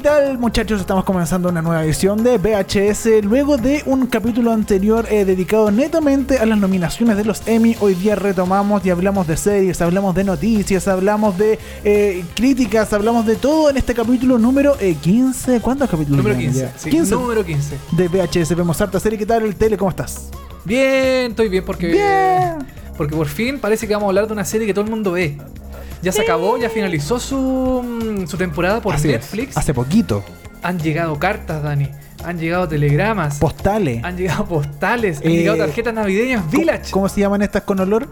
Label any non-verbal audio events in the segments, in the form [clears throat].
¿Qué tal muchachos? Estamos comenzando una nueva edición de VHS luego de un capítulo anterior eh, dedicado netamente a las nominaciones de los Emmy. Hoy día retomamos y hablamos de series, hablamos de noticias, hablamos de eh, críticas, hablamos de todo en este capítulo número eh, 15. ¿Cuántos capítulos? Número llevan 15. ya? sí, 15 Número 15. de VHS. Vemos harta serie. ¿Qué tal el tele? ¿Cómo estás? Bien, estoy bien porque. Bien. Porque por fin parece que vamos a hablar de una serie que todo el mundo ve. Ya se acabó, ya finalizó su, mm, su temporada por Así es, Netflix. Hace poquito. Han llegado cartas, Dani. Han llegado telegramas. Postales. han llegado postales. Han Eh, llegado tarjetas navideñas ¿Cómo- Village. ¿Cómo se llaman estas con olor?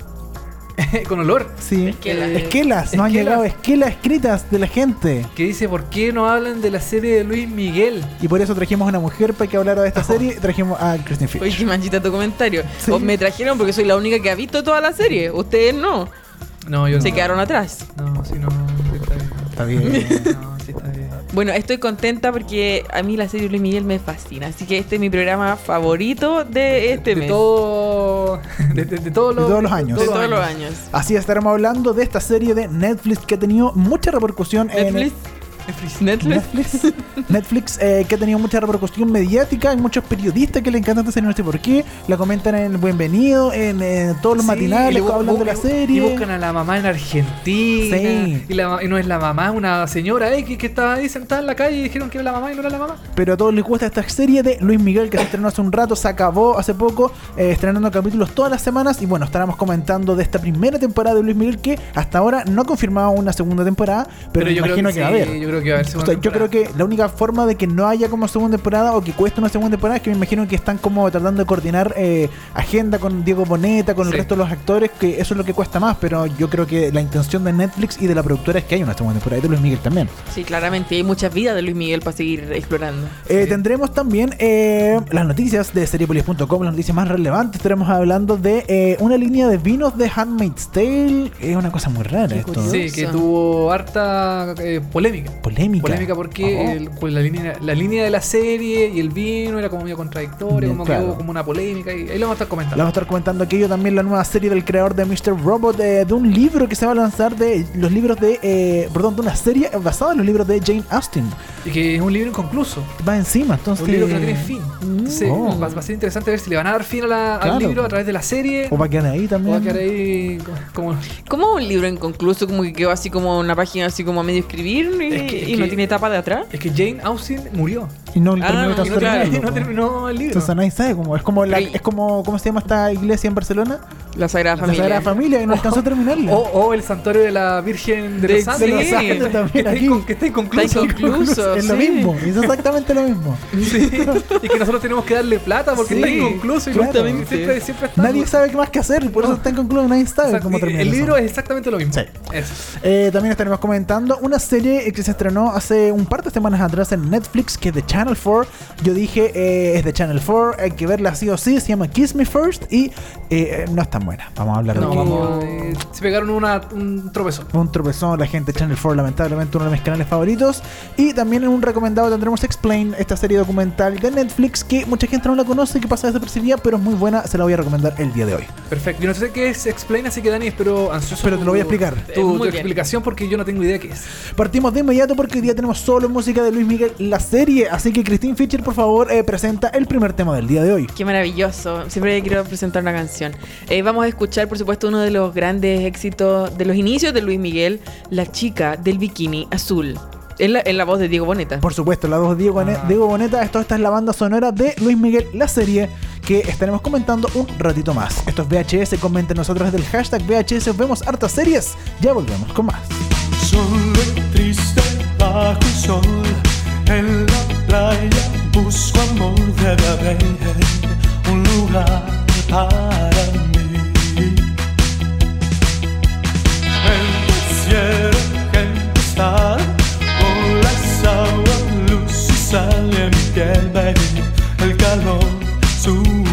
[laughs] con olor. Sí. Esquelas. Esquelas. Nos han esquelas. llegado esquelas escritas de la gente. Que dice, ¿por qué no hablan de la serie de Luis Miguel? Y por eso trajimos a una mujer para que hablara de esta [laughs] serie. Trajimos a Christine Fitch. Oye, qué manchita tu comentario. Sí. Me trajeron porque soy la única que ha visto toda la serie. Ustedes no. No, yo Se no. quedaron atrás. No, sí, no. sí Está bien. Está bien. No, sí, está bien. Bueno, estoy contenta porque a mí la serie Luis Miguel me fascina. Así que este es mi programa favorito de este de mes. todo. De, de- de todos los, De todos los años. de todos los años. Así estaremos hablando de esta serie de Netflix que ha tenido mucha repercusión en Netflix. Netflix. Netflix. Netflix, [laughs] Netflix eh, que ha tenido mucha repercusión mediática. Hay muchos periodistas que le encantan esta serie, no sé por qué. La comentan en Bienvenido, en, todos los Sí, matinales, hablan de la serie. Y buscan a la mamá en Argentina. Sí. Y, la y no es la mamá, es una señora X que estaba ahí sentada en la calle y dijeron que era la mamá y no era la mamá. Pero a todos les gusta esta serie de Luis Miguel que se estrenó hace un rato, se acabó hace poco, eh, estrenando capítulos todas las semanas. Y bueno, estaremos comentando de esta primera temporada de Luis Miguel que hasta ahora no ha confirmado una segunda temporada, pero, yo creo imagino que, va a haber. Yo creo que va a haber O segunda sea, yo creo que la única forma de que no haya como segunda temporada o que cueste una segunda temporada es que me imagino que están como tratando de coordinar eh, agenda con Diego Boneta, con el Sí. resto de los actores, que eso es lo que cuesta más, pero yo creo que la intención de Netflix y de la productora es que haya una segunda temporada y de Luis Miguel también. Sí, claramente. Hay muchas vidas de Luis Miguel para seguir explorando. Eh, Sí. Tendremos también eh, las noticias de Seriepolis.com, las noticias más relevantes. Estaremos hablando de eh, una línea de vinos de Handmaid's Tale. Es una cosa muy rara Qué esto. Sí, que tuvo harta eh, polémica. Polémica. Polémica porque el- pues, la, línea, la línea de la serie y el vino era como medio contradictorio, Ya, como claro. que hubo como una polémica y ahí lo vamos a estar Le comentando. vamos a estar comentando aquello también, la nueva serie del creador de Mr. Robot, eh, de un libro que se va a lanzar de los libros de, eh, perdón, de una serie basada en los libros de Jane Austen. Y que es un libro inconcluso. Va encima, entonces... Un libro que no tiene fin. Entonces, Oh. va, va a ser interesante ver si le van a dar fin a la- Claro. al libro a través de la serie. O va a quedar ahí O también. va a quedar ahí como... ¿Cómo un libro inconcluso? Como que quedó así como una página así como a medio escribir y, Es que- es y no que- tiene tapa de atrás. Es que Jane Austen murió. Y no Ah, terminó y no Y no, terminó, no el libro. Entonces nadie sabe cómo. Es como, la, y- es como, ¿cómo se llama esta iglesia en Barcelona? La Sagrada La Familia. Sagrada Familia, que no alcanzó a terminarla. O, o el santuario de la Virgen de, De- los que, también está aquí. incon- que está inconcluso. Está inconcluso. es lo mismo, es exactamente lo mismo. [laughs] Sí. Y que nosotros tenemos que darle plata porque Sí, está inconcluso y claro. justamente siempre, siempre está. Nadie sabe qué más que hacer, por eso está inconcluso, nadie sabe Exacto, cómo y termina El eso. libro es exactamente lo mismo. Sí. Eso. Eh, también estaremos comentando una serie que se estrenó hace un par de semanas atrás en Netflix, que es de Channel 4. Yo dije, eh, es de Channel 4, hay que verla sí o sí, se llama Kiss Me First y eh, no es tan buena. Vamos a hablar No, de vamos, eh, se pegaron una, un tropezón. un tropezón, la gente de Channel 4, lamentablemente uno de mis canales favoritos. Y también en un recomendado tendremos Explain, esta serie documental de Netflix que mucha gente no la conoce, que pasa desapercibida, pero es muy buena, se la voy a recomendar el día de hoy. Perfecto. Yo no sé qué es Explain, así que Dani, espero ansioso. Pero te lo voy a explicar. Tu, explicación porque yo no tengo idea qué es. Partimos de inmediato porque hoy día tenemos solo música de Luis Miguel, la serie. Así que Christine Fischer, por favor, eh, presenta el primer tema del día de hoy. Qué maravilloso. Siempre quiero presentar una canción. Eh, vamos a escuchar, por supuesto, uno de los grandes éxitos de los inicios de Luis Miguel, La chica del bikini azul. En la, en la voz de Diego Boneta. Por supuesto, la voz de Diego, Ah. Diego Boneta. Esto, esta es la banda sonora de Luis Miguel, la serie, que estaremos comentando un ratito más. Esto es VHS, comenten nosotros desde el hashtag VHS. Vemos hartas series. Ya volvemos con más. bajo el sol, en la playa busco amor, debe haber un lugar para mí. El cielo que está con las aguas, luz y sale mi piel, baby, el calor sube.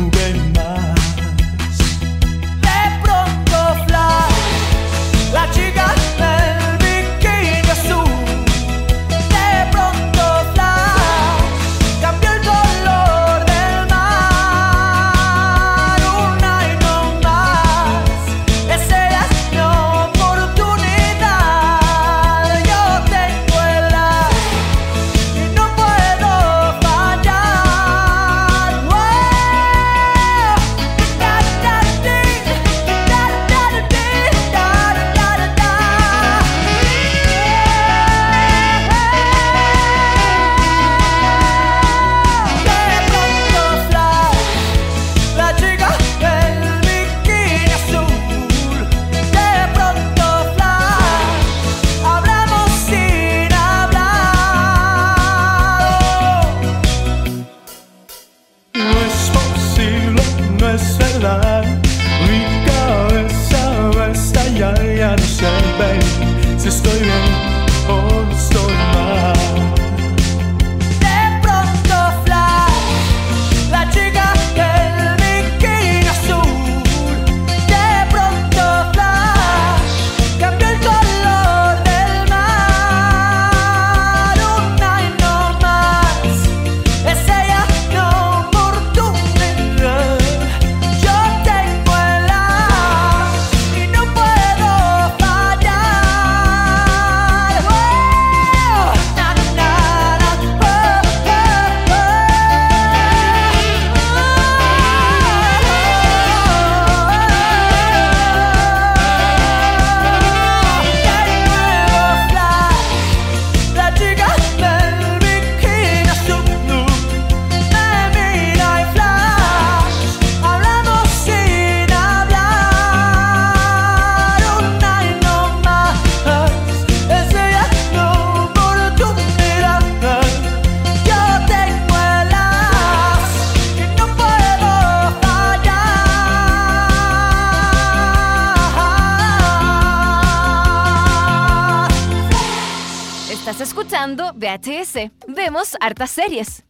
Hartas series.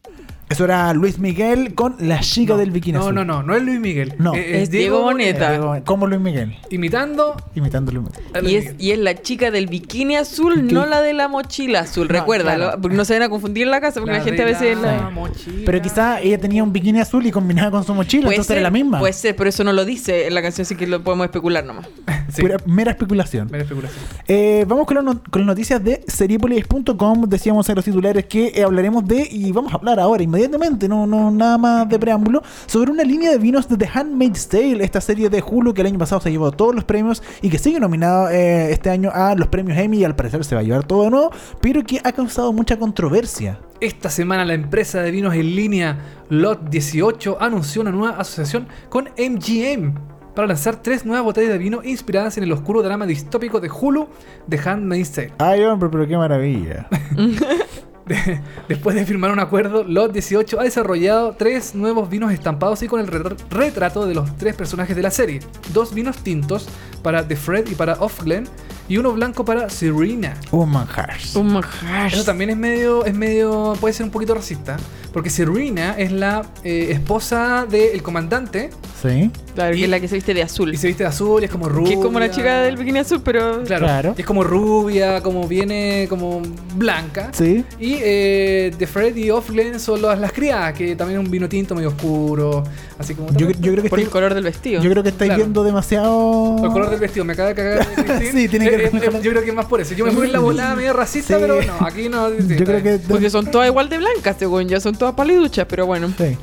Eso era Luis Miguel con la chica No, del bikini No, azul. no, no, no es Luis Miguel. No. Eh, Es Diego Boneta. Diego, ¿Cómo Luis Miguel? Imitando Imitando Luis Miguel. Y es, Miguel. y es la chica del bikini azul, ¿Qué? no la de la mochila azul. No, Recuérdalo, claro. porque no se van a confundir en la casa, porque la, gente a veces. la la- mochila. Pero quizá ella tenía un bikini azul y combinaba con su mochila, Puede entonces ser, era la misma. Puede ser, pero eso no lo dice en la canción, así que lo podemos especular nomás. [laughs] Sí, Pura- mera especulación. mera especulación. Eh, vamos con, no- con las noticias de seriepolis.com. Decíamos en los titulares que hablaremos de, y vamos a hablar ahora inmediatamente, no, no nada más de preámbulo, sobre una línea de vinos de The Handmaid's Tale, esta serie de Hulu que el año pasado se llevó todos los premios y que sigue nominada eh, este año a los premios Emmy y al parecer se va a llevar todo de nuevo, pero que ha causado mucha controversia. Esta semana la empresa de vinos en línea Lot 18 anunció una nueva asociación con MGM para lanzar tres nuevas botellas de vino inspiradas en el oscuro drama distópico de Hulu The Handmaid's Tale. Ay, hombre, pero qué maravilla. [laughs] De- [laughs] Después de firmar un acuerdo, Lot 18 ha desarrollado tres nuevos vinos estampados y con el retr- retrato de los tres personajes de la serie. Dos vinos tintos para The Fred y para Off Glen y uno blanco para Serena. Un manjar. Un manjar. Eso también es medio, es medio, puede ser un poquito racista, porque Serena es la eh, esposa del comandante Sí, Claro, y- que es la que se viste de azul. y se viste de azul y es como rubia. Que es como la chica del bikini azul, pero. Claro, Claro. y es como rubia, como viene como blanca. sí. Y eh, The Fred y Offlen son las, las criadas, que también es un vino tinto medio oscuro. Así como. Yo, yo creo que Por el color del vestido. yo creo que estáis Claro. viendo demasiado. el color del vestido, me acaba de cagar. [laughs] Sí, tiene que Eh, ver con eh. Yo creo que es más por eso. Yo me fui en la volada medio racista, Sí. pero no, aquí no. sí, Yo creo bien. que. Porque son todas igual de blancas, según ya son todas paliduchas, pero bueno. Sí.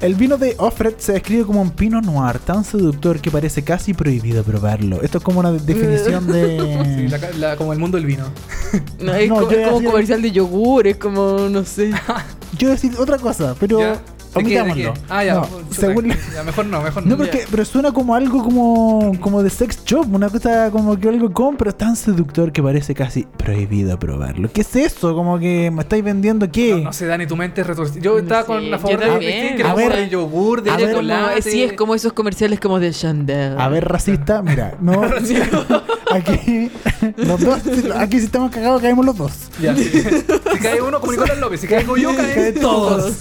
El vino de Offred se describe como un pinot noir tan seductor que parece casi prohibido probarlo. Esto es como una de- definición [laughs] Sí, de. la- la- como el mundo del vino. [laughs] No, [laughs] es, No, co- es como comercial de yogur, es como, no sé. Yo iba a decir otra cosa, pero ¿Ya? ¿De qué, de omitámoslo. Ah, ya. No, chuta, según la- ya, mejor no, mejor no. No, porque, pero suena como algo como, como de sex shop, una cosa como que algo con, pero tan seductor que parece casi prohibido probarlo. ¿Qué es eso? Como que me estáis vendiendo qué? No, no sé, Dani, tu mente es retorcida. Yo estaba Sí, con la favor de. Cristín, que A ver, de yogur, de a ver, chocolate. sí, es como esos comerciales como de Chandel. A ver, racista, mira, no. [laughs] [laughs] aquí, [laughs] los dos, aquí si estamos cagados, caemos los dos. Ya, sí. [laughs] Si cae uno, como Nicolás López. Si caigo yo, caen Caen todos.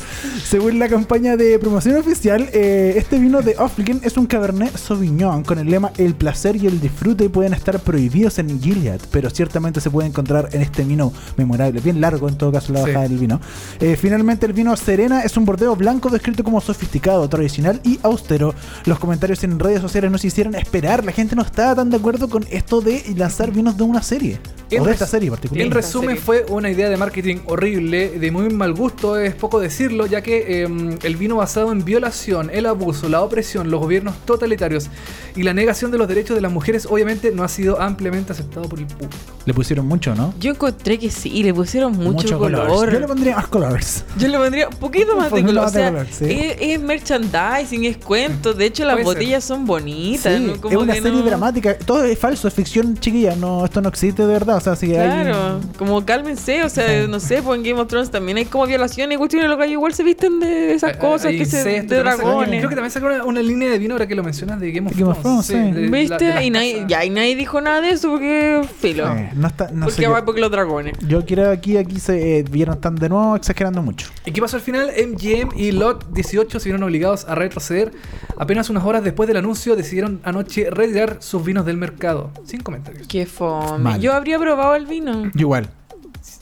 Según la campaña de promoción oficial, eh, este vino de Offlin es un Cabernet Sauvignon con el lema El placer y el disfrute pueden estar prohibidos en Gilead, pero ciertamente se puede encontrar en este vino memorable, bien largo en todo caso la Sí. bajada del vino. Eh, finalmente el vino Serena es un bordeo blanco descrito como sofisticado, tradicional y austero. Los comentarios en redes sociales nos hicieron esperar, la gente no estaba tan de acuerdo con esto de lanzar de una serie, En o de esta serie en particular. En resumen, fue una idea de marketing horrible, de muy mal gusto, es poco decirlo, ya que eh, el vino basado en violación, el abuso, la opresión, los gobiernos totalitarios y la negación de los derechos de las mujeres, obviamente no ha sido ampliamente aceptado por el público. Le pusieron mucho, ¿no? Yo encontré que sí, le pusieron mucho, color. colors. Yo le pondría más colors. Yo le pondría un poquito [laughs] más de color. O sea, color, sí. es, es merchandising, es cuento. De hecho, las Puede ser. botellas son bonitas. Sí, ¿no? es Como una que serie no- dramática. Todo es falso, es ficción chiquilla. No, esto no existe de verdad. O sea, si hay- Claro, como cálmense, o sea, no sé, pues en Game of Thrones también hay como violaciones y cuestiones, los gallos igual se visten de esas cosas Hay que se, incesto, de también sacaron- dragones. Creo que también sacaron una, una línea de vino ahora que lo mencionas de Game of Game of Thrones. Thrones, sí. de- de la- ¿Viste? de y, nadie, ya, y nadie dijo nada de eso porque filo. Eh, no está, no sé porque qué- va porque los dragones. Yo creo que aquí, aquí se eh, vieron tan de nuevo exagerando mucho. ¿Y qué pasó al final? MGM y Lot 18 se vieron obligados a retroceder. Apenas unas horas después del anuncio decidieron anoche retirar sus vinos del mercado. Sin comentarios. Qué fome. Mal. Yo habría probado el vino. Yo igual.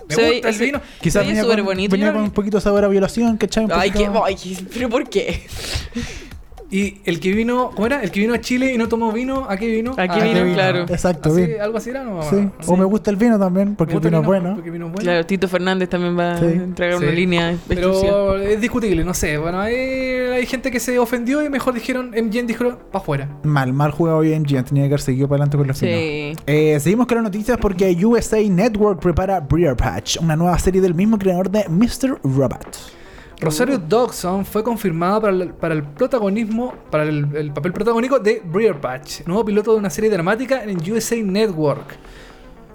Me ve- gusta el se- vino. Quizás veía venía, súper con, bonito, venía yo con un poquito sabor a violación, ¿cachai? Un Ay, qué, ay, pero ¿por qué? [laughs] Y el que vino, ¿cómo era? El que vino a Chile y no tomó vino, ¿a qué vino? ¿A qué Ah, vino? Claro. Exacto, Así, bien. algo así era, ¿no? Sí. O me gusta el vino también, porque el vino bueno. Porque el vino es bueno. Claro, Tito Fernández también va Sí. a entregar una línea exclusiva. Pero es discutible, no sé. Bueno, hay, hay gente que se ofendió y mejor dijeron, MGM dijo, para afuera. Mal, mal jugado hoy en Gian. Tenía que haber seguido para adelante con los Sí. Eh, seguimos con las noticias porque USA Network prepara Breer Patch, una nueva serie del mismo creador de Mr. Robot. Rosario Dawson fue confirmada para el, para el protagonismo, para el, el papel protagónico de Breer Patch, nuevo piloto de una serie dramática en USA Network.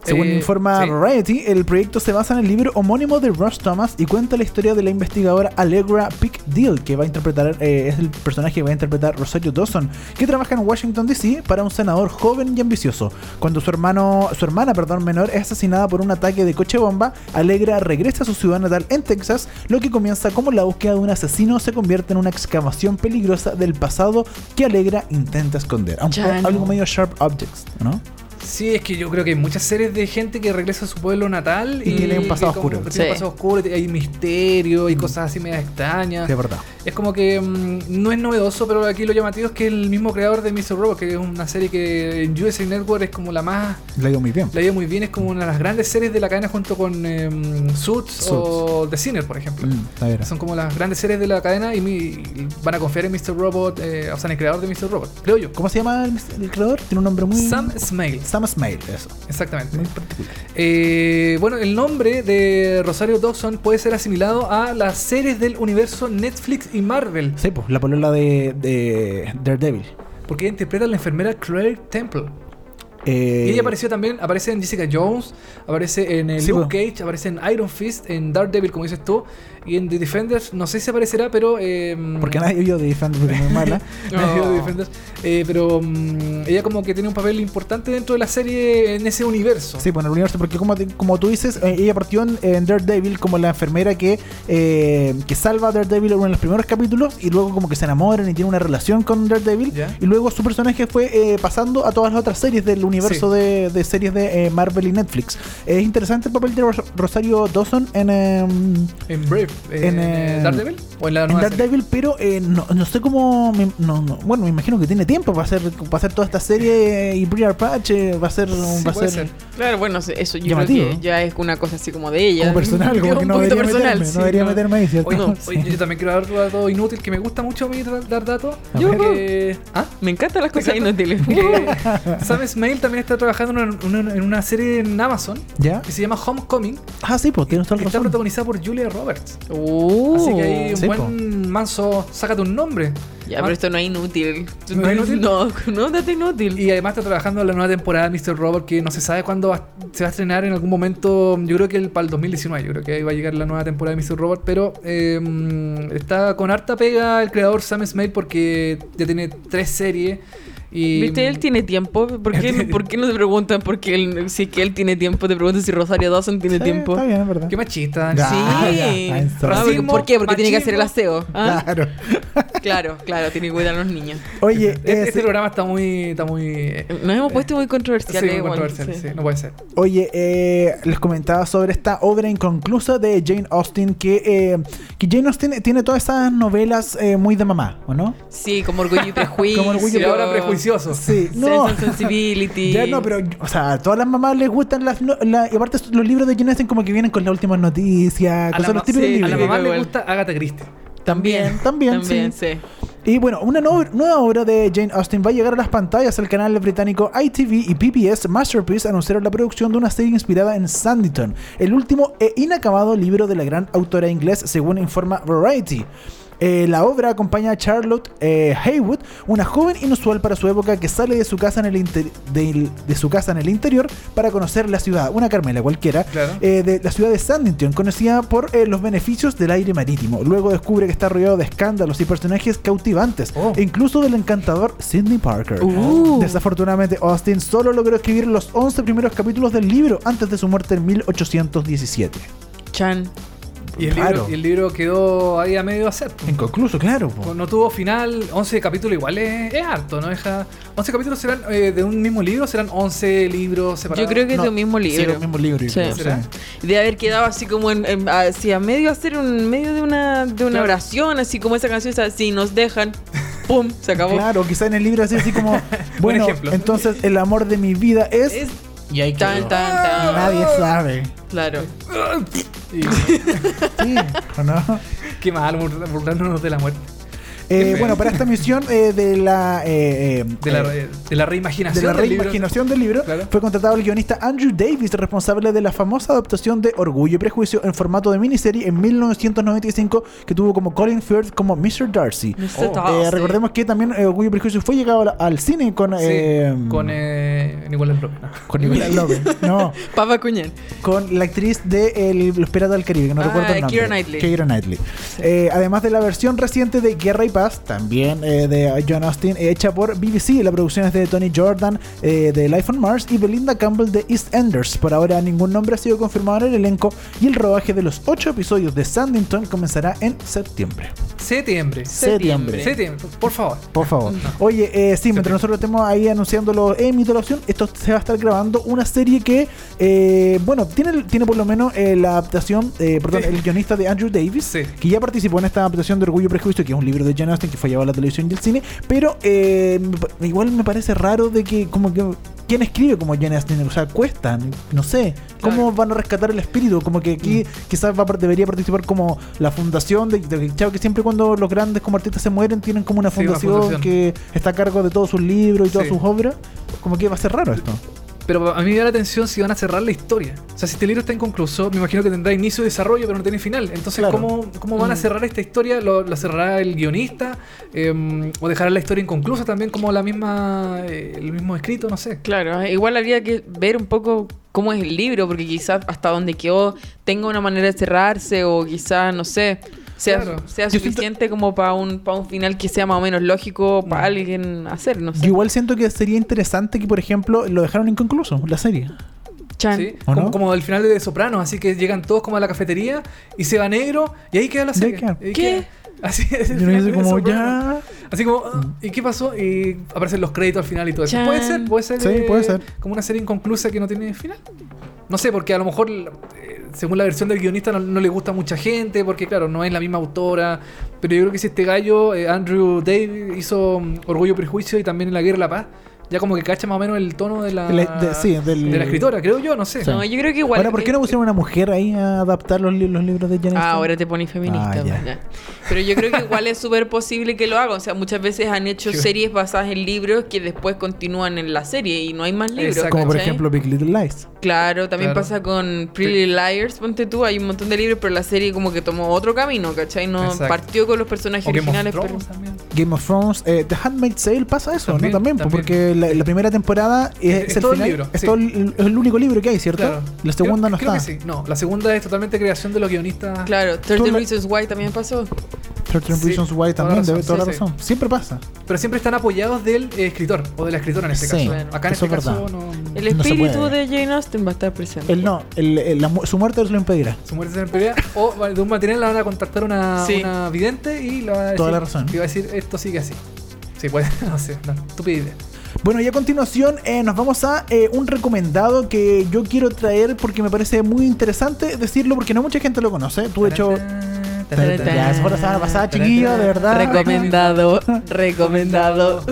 Según Eh, informa sí. Variety, el proyecto se basa en el libro homónimo de Ross Thomas y cuenta la historia de la investigadora Allegra Pickdeal, que va a interpretar, eh, es el personaje que va a interpretar Rosario Dawson, que trabaja en Washington DC para un senador joven y ambicioso. Cuando su hermano, su hermana, perdón, menor es asesinada por un ataque de coche bomba, Allegra regresa a su ciudad natal en Texas, lo que comienza como la búsqueda de un asesino se convierte en una excavación peligrosa del pasado que Allegra intenta esconder. Aunque algo medio Sharp Objects, ¿no? Sí, es que yo creo que hay muchas series de gente que regresa a su pueblo natal Y tiene un pasado oscuro. tiene un Sí. pasado oscuro, y hay misterio y cosas así medias extrañas. Es verdad. Es como que mm, no es novedoso, pero aquí lo llamativo es que el mismo creador de Mr. Robot, que es una serie que en USA Network es como la más. Le digo muy bien. La ha ido muy bien, es como una de las grandes series de la cadena junto con em, Suits, o The Sinner, por ejemplo. Mm. Son como las grandes series de la cadena y, mi- y van a confiar en Mr. Robot, eh, o sea, en el creador de Mr. Robot, creo yo. ¿Cómo se llama el, el creador? Tiene un nombre muy. Sam Smale. Sam Smale, eso. Exactamente. Muy particular. Eh, bueno, el nombre de Rosario Dawson puede ser asimilado a las series del universo Netflix y Marvel, Sí, pues, la polola de, de Daredevil. porque interpreta a la enfermera Claire Temple. Eh, Y ella apareció también, aparece en Jessica Jones, aparece en el Sí, Luke pues. Cage, aparece en Iron Fist, en Daredevil, como dices tú, y en The Defenders, no sé si aparecerá, pero... eh, Porque nadie vio de Defender porque es muy mala. [laughs] nadie vio The No. Defenders, eh, pero mm, ella como que tiene un papel importante dentro de la serie en ese universo. Sí, bueno, el universo, porque como, como tú dices, eh, ella partió en, en Daredevil como la enfermera que, eh, que salva a Daredevil en los primeros capítulos y luego como que se enamoran y tiene una relación con Daredevil. Ya. Y luego su personaje fue eh, pasando a todas las otras series del universo Sí. de, de series de eh, Marvel y Netflix. Es interesante el papel de Ros- Rosario Dawson en... em, En Brave, eh, En, en, eh, Daredevil, o en la en nueva serie? Daredevil, pero eh, no, no sé cómo. me- no, no, bueno, me imagino que tiene tiempo para hacer, para hacer toda esta serie y Briar Patch eh, va a ser. Sí, va a puede ser, ser. Claro, bueno, eso yo Llamativo. creo que ya es una cosa así como de ella. como personal, como [laughs] que no debería personal, meterme, sí, no debería ¿no? meterme ahí, ¿cierto? Oye, no, Sí. oye, yo también quiero dar un dato inútil que me gusta mucho a mí dar, datos. Yo que, ¿Ah? Me encantan las cosas encanta? inútiles. [laughs] [laughs] Sam Smale también está trabajando en una, en una serie en Amazon ¿Ya? que se llama Homecoming. Ah, sí, pues tienes toda que la está razón. protagonizada por Julia Roberts. Uh, Así que ahí un sí, buen manso, sácate un nombre. Ya, pero esto no es inútil. ¿No es inútil? [laughs] No, no, dato inútil. Y además está trabajando en la nueva temporada de Mr. Robot que no se sabe cuándo va- se va a estrenar en algún momento. Yo creo que el, para el 2019. Yo creo que ahí va a llegar la nueva temporada de Mr. Robot. Pero eh, está con harta pega el creador Sam Smale porque ya tiene tres series. Y, ¿Viste? Él tiene tiempo. ¿Por qué, [laughs] ¿por qué no te preguntan por qué él, si es que él tiene tiempo? Te preguntan si Rosario Dawson tiene Sí, tiempo. Está bien, es verdad. Qué machista. Ya. Sí. Ya, porque- Racismo, ¿Por qué? Porque tiene que hacer el machismo. aseo. ¿ah? Claro. [laughs] Claro, claro, tiene que cuidar a los niños. Oye, Este, eh, este sí, programa está muy. Está muy eh, Nos hemos puesto muy sí, controversiales. muy igual, controversial, sí. sí, no puede ser. Oye, eh, les comentaba sobre esta obra inconclusa de Jane Austen, que, eh, que Jane Austen tiene todas esas novelas eh, muy de mamá, ¿o no? Sí, como orgullo y [laughs] prejuicio. Como Orgullo Y ahora prejuicioso. Sí, [laughs] Sense no. and Sensibility. [laughs] Ya no, pero, o sea, a todas las mamás les gustan las. no- la- y aparte, los libros de Jane Austen como que vienen con las últimas noticias, A cosas la, los típicos sí, a libros. la libros. mamá le Igual. gusta Agatha Christie. También, también, También, sí. sí. Y bueno, una no- nueva obra de Jane Austen va a llegar a las pantallas. El canal británico ITV y PBS Masterpiece anunciaron la producción de una serie inspirada en Sanditon, el último e inacabado libro de la gran autora inglés, según informa Variety. Eh, la obra acompaña a Charlotte eh, Haywood, una joven inusual para su época que sale de su casa en el inter- del- de su casa en el interior para conocer la ciudad, una Carmela cualquiera, Claro. eh, de la ciudad de Sandington, conocida por eh, los beneficios del aire marítimo. Luego descubre que está rodeado de escándalos y personajes cautivantes, Oh. e incluso del encantador Sidney Parker. Uh. Desafortunadamente, Austin solo logró escribir los 11 primeros capítulos del libro antes de su muerte en 1817. Chan. Y el, Claro. libro, y el libro quedó ahí a medio hacer. Inconcluso, claro. po. No tuvo final, 11 capítulos igual es, es harto, ¿no? Deja, 11 capítulos serán eh, de un mismo libro, serán 11 libros separados. Yo creo que No, es de un mismo Sí, libro. el mismo libro. De haber quedado así como en, en- así a medio hacer un medio de una de una Claro. oración, así como esa canción, esa, si nos dejan, pum, se acabó. Claro, quizá en el libro así, así como, [laughs] bueno, ejemplo. entonces el amor de mi vida es... Es y tan quedó. tan tan. Nadie sabe. Claro. Y- Sí, ¿o no? qué mal, burla- burlándonos de la muerte. Eh, bueno, para esta misión eh, de la... eh, eh, De la, eh, de la reimaginación de la del libro. reimaginación del libro, Claro. fue contratado el guionista Andrew Davis, responsable de la famosa adaptación de Orgullo y Prejuicio en formato de miniserie en 1995, que tuvo como Colin Firth como Mr. Darcy. Mr. Oh. Darcy. Eh, recordemos que también Orgullo y Prejuicio fue llegado al, al cine con... Sí, eh, con eh, Nicolás López. no. con Nicolás [laughs] López. No, Papa Cuñán. con la actriz de el- Los Piratas del Caribe, que no Ah, recuerdo el nombre. Keira Knightley. Keira Knightley. Eh, además de la versión reciente de Guerra y Paz, también eh, de John Austin, hecha por BBC. La producción es de Tony Jordan eh, de Life on Mars y Belinda Campbell de EastEnders. Por ahora ningún nombre ha sido confirmado en el elenco y el rodaje de los ocho episodios de Sandington comenzará en septiembre. Septiembre. Septiembre. Septiembre, por favor. Por favor. Oye, eh, sí, mientras nosotros estemos ahí anunciando los Emmy de la esto se va a estar grabando una serie que, eh, bueno, tiene, tiene por lo menos eh, la adaptación, eh, perdón, Sí. el guionista de Andrew Davis, Sí. que ya participó en esta adaptación de Orgullo y Prejuicio, que es un libro de Jane Austen que fue llevado a la televisión y el cine, pero igual me parece raro de que, como que, ¿quién escribe como Jane Austen? O sea, cuesta, no sé, ¿cómo Claro. van a rescatar el espíritu? Como que aquí quizás va, debería participar como la fundación de, de chao, que siempre cuando los grandes como artistas se mueren tienen como una Sí, una fundación, fundación. que está a cargo de todos sus libros y todas Sí. sus obras. Como que va a ser raro esto. Pero a mí me da la atención si van a cerrar la historia. O sea, si este libro está inconcluso, me imagino que tendrá inicio y desarrollo, pero no tiene final. Entonces, Claro. ¿cómo, ¿cómo van a cerrar esta historia? ¿Lo, lo cerrará el guionista? Eh, ¿O dejará la historia inconclusa también como la misma eh, el mismo escrito? No sé. Claro, igual habría que ver un poco cómo es el libro, porque quizás hasta donde quedó tenga una manera de cerrarse o quizás, no sé, sea, Claro. sea Yo siento- suficiente como para un, para un final que sea más o menos lógico para Mm. alguien hacer, no Yo sé. igual siento que sería interesante que, por ejemplo, lo dejaron inconcluso, la serie. Chan. ¿Sí? ¿O Como, no? como el final de Sopranos, así que llegan todos como a la cafetería y se va negro y ahí queda la serie. ¿Qué? queda. Así es. el Yo no final sé de como ya. Así como, ah, ¿y qué pasó? Y aparecen los créditos al final y todo eso. Chan. Puede ser, puede ser. Sí, eh, puede ser. Como una serie inconclusa que no tiene final. No sé, porque a lo mejor, eh, según la versión del guionista, no, no le gusta a mucha gente, porque claro, no es la misma autora. Pero yo creo que si este gallo, eh, Andrew David, hizo mm, Orgullo y Prejuicio y también en La Guerra la Paz, ya como que cacha más o menos el tono de la, El- de- sí, del- de la escritora, creo yo, no sé. Sí. No, yo creo que igual. Ahora, ¿por qué no pusieron una mujer ahí a adaptar los, li- los libros de Jane Ah, Austen? ahora te pones feminista. Ah, ya. pues, ya. Pero yo creo que igual es súper posible que lo hagan. O sea, muchas veces han hecho series basadas en libros que después continúan en la serie y no hay más libros. Exacto. Como por ejemplo Big Little Lies. Claro, también Claro. pasa con Pretty Liars, ponte tú, hay un montón de libros, pero la serie como que tomó otro camino, ¿cachai? No Exacto. partió con los personajes O Game of originales, pero... Thrones también. Game of Thrones, eh, The Handmaid's Tale pasa eso, También, ¿no? También, pues, también. porque la, la primera temporada es, Es es el todo el final, libro, es, sí. todo el, es el único libro que hay, ¿cierto? Claro. La segunda Creo- no creo está. que sí. No, la segunda es totalmente creación de los guionistas. Claro, Tú 30 la- Reasons Why también pasó. 13 Sí, Reasons Why también, debe toda la sí, sí. razón. Siempre pasa. Pero siempre están apoyados del eh, escritor o de la escritora en este Sí, caso. Acá en este es caso verdad. no. El No se espíritu puede. de Jane Austen va a estar presente. El no, el, el- la su muerte lo impedirá. Su muerte se pelea. O de un material la van a contactar una, Sí. una vidente y la va a decir, Toda la razón. Y va a decir, esto sigue así. Sí, puede, [laughs] no sé, no, estúpida idea. Bueno, y a continuación eh, nos vamos a eh, un recomendado que yo quiero traer porque me parece muy interesante decirlo porque no mucha gente lo conoce. Tú, de hecho, Ya, eso fue la semana pasada, chiquillo, de verdad. Recomendado, recomendado.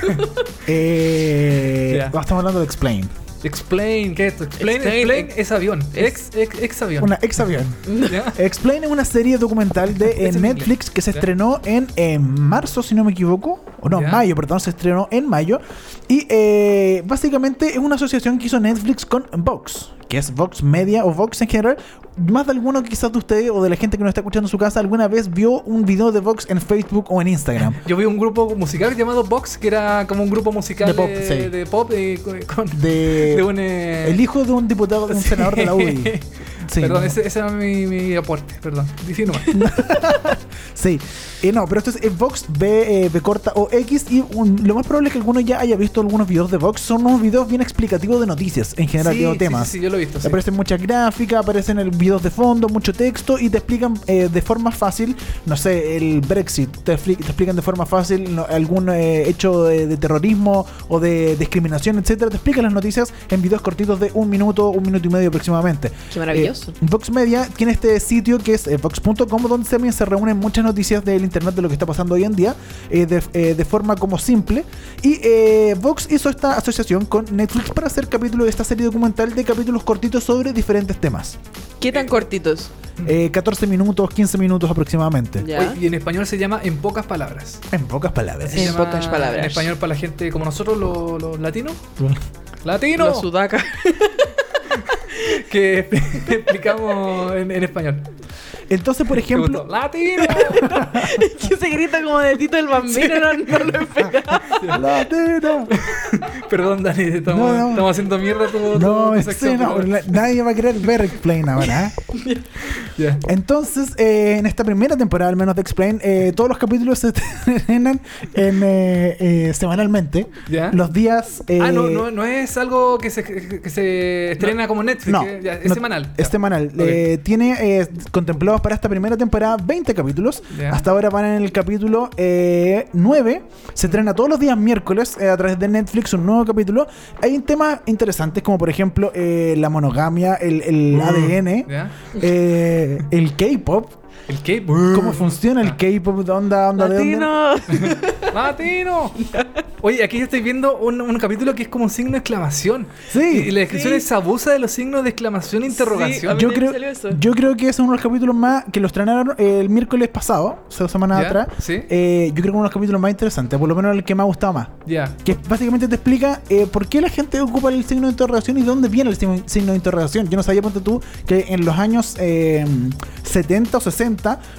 [laughs] eh, estamos hablando de Explain. Explain, ¿qué es? Explain, Explain, explain, ex- es avión. ex- Ex, avión. Una ex avión. [laughs] ¿Ya? Explain es una serie documental de eh, en Netflix que se Ya. estrenó en, eh, marzo, si no me equivoco. O no, Ya. mayo, perdón, se estrenó en mayo. Y eh, básicamente es una asociación que hizo Netflix con Vox, que es Vox Media o Vox en general, más de alguno quizás de ustedes o de la gente que nos está escuchando en su casa alguna vez vio un video de Vox en Facebook o en Instagram. [laughs] Yo vi un grupo musical llamado Vox, que era como un grupo musical De pop, de, sí. de pop, eh, con, De, [laughs] de un... eh, el hijo de un diputado, de un [laughs] sí. senador de la UDI. Sí, perdón, no. ese, ese era mi, mi aporte, perdón. Dije nomás. Sí, Eh, no, pero esto es eh, Vox B, eh, B corta o X y un- lo más probable es que alguno ya haya visto algunos videos de Vox. Son unos videos bien explicativos de noticias en general, sí, de sí, temas. Sí, sí, yo lo he visto. sí. Aparecen muchas gráficas, aparecen el videos de fondo, mucho texto y te explican eh, de forma fácil, no sé, el Brexit, te, expli- te explican de forma fácil no, algún eh, hecho de, de terrorismo o de discriminación, etcétera. Te explican las noticias en videos cortitos de un minuto, un minuto y medio aproximadamente. Qué maravilloso. Eh, Vox Media tiene este sitio que es eh, vox.com donde también se reúnen muchas noticias del internet de lo que está pasando hoy en día eh, de, eh, de forma como simple y eh, Vox hizo esta asociación con Netflix para hacer capítulos de esta serie documental de capítulos cortitos sobre diferentes temas ¿Qué tan cortitos? Eh, 14 minutos 15 minutos aproximadamente Ya. Y en español se llama En pocas palabras. en pocas palabras Se En llama pocas palabras. En español para la gente como nosotros, los, los latinos. [laughs] ¡Latino! Los sudacas. [laughs] que [laughs] explicamos en, en español. entonces por [laughs] ¿Te ejemplo? [laughs] ¡Latino! que se grita como de Tito el Bambino, no, no lo latino Perdón, Dani, estamos, No, no. estamos haciendo mierda tu- no, sección, sí, no, pero- la- nadie va a querer ver Explain ahora ¿eh? Entonces, eh, en esta primera temporada, al menos de Explain, eh, todos los capítulos se estrenan en, semanalmente. Los días. ah, no, no, no es algo que se, que se estrena como Netflix, no, que ya- es no, semanal. Es Ya. semanal. Eh, tiene eh, contemplados para esta primera temporada 20 capítulos. Hasta ahora van en el capítulo eh, 9. Se estrena todos los días miércoles eh, a través de Netflix un nuevo capítulo. Hay temas interesantes como, por ejemplo, la monogamia, el, el ADN, el K-pop. El K. ¿Cómo funciona el K-pop? ¿De onda, onda, de dónde? Latino. [laughs] ¡Latino! Oye, aquí estoy viendo un, un capítulo que es como un signo de exclamación. Sí. Y, la descripción Sí. es abusa de los signos de exclamación e interrogación. mí Yo creo, me salió eso. yo creo que es uno de los capítulos más que los estrenaron eh, el miércoles pasado, o sea, dos semanas ¿Ya? atrás. Sí. Eh, yo creo que uno de los capítulos más interesantes, por lo menos el que me ha gustado más. Ya. Que básicamente te explica eh, por qué la gente ocupa el signo de interrogación y de dónde viene el signo signo de interrogación. Yo no sabía, ponte tú, que en los años eh, 70 o 60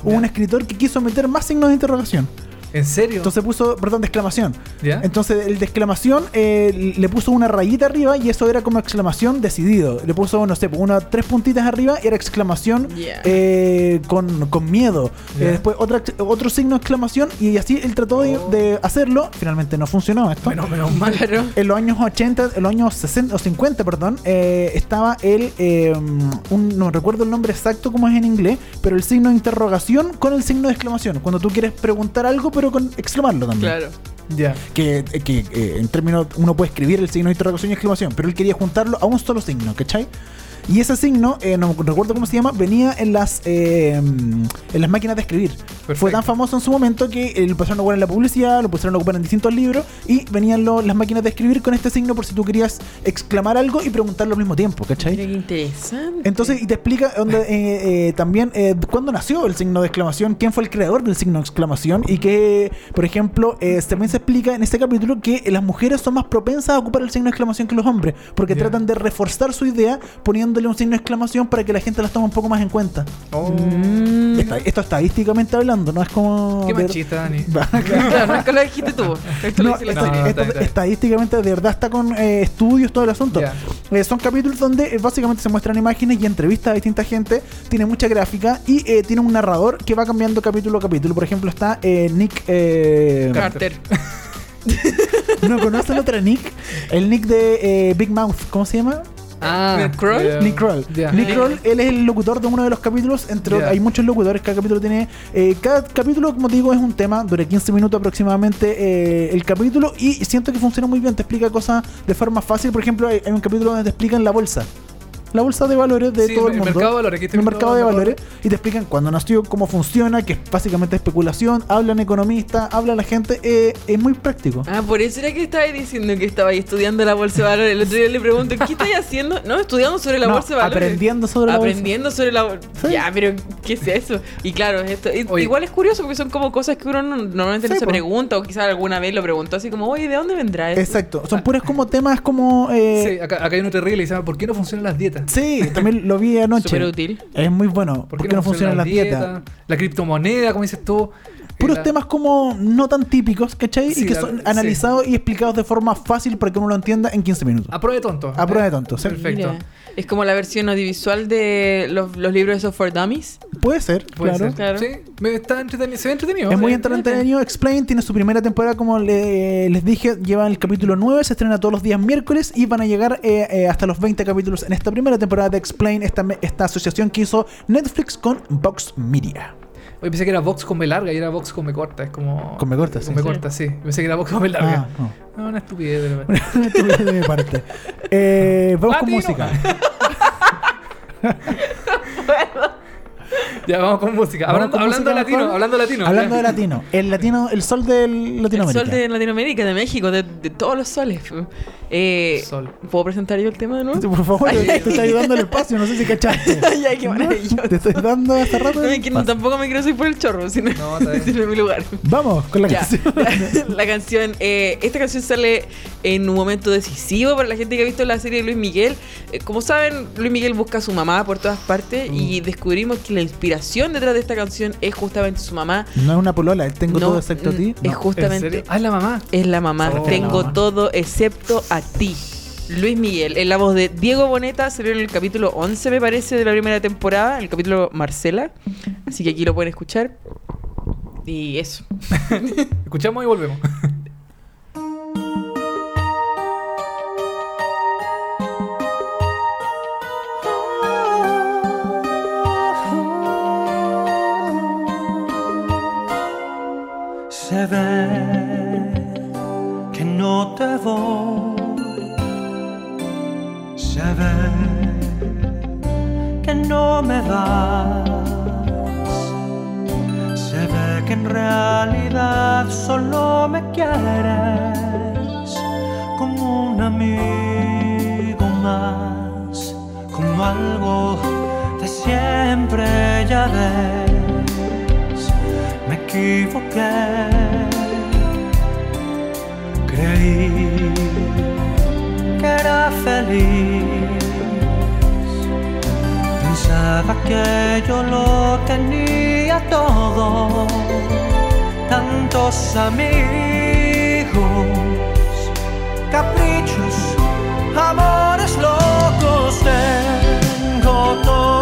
hubo un escritor que quiso meter más signos de interrogación. ¿En serio? Entonces puso, perdón, de exclamación. ¿Ya? Entonces el de exclamación eh, le puso una rayita arriba y eso era como exclamación decidido. Le puso, no sé, una tres puntitas arriba era exclamación Yeah. eh, con, con miedo. Eh, después otra, otro signo de exclamación y así él trató de, Oh. de hacerlo. Finalmente no funcionó esto. Bueno, menos mal. Claro. En los años 80, en los años 60 o 50, perdón, eh, estaba el, eh, un, no recuerdo el nombre exacto como es en inglés, pero el signo de interrogación con el signo de exclamación. Cuando tú quieres preguntar algo, pero con exclamarlo también. Claro. Ya. Que, que eh, en términos, uno puede escribir el signo de interrogación y exclamación, pero él quería juntarlo a un solo signo, ¿cachai? Y ese signo, eh, no recuerdo cómo se llama, venía en las eh, en las máquinas de escribir. Fue Perfecto. tan famoso en su momento que eh, lo empezaron a ocupar en la publicidad, lo pusieron a ocupar en distintos libros y venían lo- las máquinas de escribir con este signo por si tú querías exclamar algo y preguntarlo al mismo tiempo, ¿cachai? Qué interesante. Entonces, y te explica dónde, eh, eh, también eh, cuándo nació el signo de exclamación, quién fue el creador del signo de exclamación y que, por ejemplo, también se explica en este capítulo que las mujeres son más propensas a ocupar el signo de exclamación que los hombres, porque Ya. tratan de reforzar su idea poniéndole un signo de exclamación para que la gente las tome un poco más en cuenta. Oh. Mm. Esta- esto estadísticamente hablando, no es como... Qué machista, Dani. [laughs] [laughs] Claro, no es que lo dijiste tú. Esto lo No, no, esto está estadísticamente de verdad está con eh, estudios todo el asunto. Eh, son capítulos donde eh, básicamente se muestran imágenes y entrevistas a distinta gente. Tiene mucha gráfica y eh, tiene un narrador que va cambiando capítulo a capítulo. Por ejemplo, está eh, Nick. eh, Carter. [laughs] ¿No conocen otra Nick? El Nick de eh, Big Mouth. ¿Cómo se llama? Ah, Nick Kroll? Nick Kroll. Nick Kroll, él es el locutor de uno de los capítulos. Entre. Hay muchos locutores. Cada capítulo tiene. eh, cada capítulo, como te digo, es un tema. Dura 15 minutos aproximadamente eh, el capítulo. Y siento que funciona muy bien. Te explica cosas de forma fácil. Por ejemplo, hay, hay un capítulo donde te explican la bolsa. La bolsa de valores de Sí, todo el el mundo. mercado de valores, estoy El mercado de valores. Y te explican cuándo nació, cómo funciona, que es básicamente especulación. Hablan economistas, habla la gente. eh, es muy práctico. Ah, por eso era que estaba diciendo que estaba ahí estudiando la bolsa de valores. El otro día le pregunto, ¿qué estáis haciendo? No, estudiando sobre la No, bolsa de valores. aprendiendo sobre la bolsa. Aprendiendo sobre la bolsa. Sí. Ya, pero ¿qué es eso? Y claro, esto, y- igual es curioso porque son como cosas que uno no- normalmente no Sí, se po. pregunta o quizás alguna vez lo preguntó así como, oye, ¿de dónde vendrá esto? Exacto. Son puras como temas como. eh, Sí, acá, acá hay uno terrible y se llama ¿Por qué no funcionan las dietas? Sí, también lo vi [laughs] anoche. Súper útil. Es muy bueno. ¿Por qué, no funcionan las dietas? La criptomoneda, como dices tú. Puros La- temas como no tan típicos, ¿cachai? Sí, y que la- son sí. analizados y explicados de forma fácil para que uno lo entienda en 15 minutos. A prueba de tonto. A prueba de tonto, sí. Perfecto. Mira, es como la versión audiovisual de los, los libros esos for Dummies. Puede ser, Puede claro. ser. Claro. Sí, me está entretenido. Se ve entretenido. Es muy entretenido. Explain tiene su primera temporada, como le- les dije, lleva el capítulo 9, se estrena todos los días miércoles y van a llegar eh, eh, hasta los 20 capítulos en esta primera temporada de Explain, esta, me- esta asociación que hizo Netflix con Vox Media. Oye, pensé que era Vox con B larga y era Vox con B corta. Es como. Con B corta, sí. Con B corta, sí. Pensé que era Vox con B larga. Ah, no. No, una estupidez. de verdad. [laughs] Estupidez de mi parte. Eh, vamos con música. [laughs] [laughs] Ya, vamos con música. Vamos Hablando, con hablando música latino, mejor. hablando latino. Hablando ya. de latino. El latino, el sol del El Latinoamérica. sol de Latinoamérica, de México, de, de todos los soles. Eh, Sol. ¿Puedo presentar yo el tema de nuevo? Por favor, te, te estoy ayudando el espacio, no sé si cachaste. [laughs] Ay, ay, qué maravilloso. Te estoy dando hasta rato. No, el es que no, espacio. tampoco me quiero subir por el chorro, sino, No, sino en [laughs] mi lugar. Vamos con la Ya, canción. la, [laughs] la canción, eh, esta canción sale en un momento decisivo para la gente que ha visto la serie de Luis Miguel. Eh, como saben, Luis Miguel busca a su mamá por todas partes Mm. y descubrimos que la inspiración detrás de esta canción es justamente su mamá. No es una polola, tengo No, todo excepto a ti. Es No. ¿En justamente serio? Ah, es la mamá. es la mamá. Oh. Tengo La mamá. todo excepto a ti. Luis Miguel, en la voz de Diego Boneta, salió en el capítulo 11, me parece, de la primera temporada, el capítulo Marcela. Así que aquí lo pueden escuchar. Y eso. [laughs] Escuchamos y volvemos. [laughs] Se ve que no te voy. Se ve que no me vas. Se ve que en realidad solo me quieres como un amigo más, como algo de siempre ya ves. Equivoqué, creí que era feliz. Pensaba que yo lo tenía todo, tantos amigos, caprichos, amores locos. Tengo todo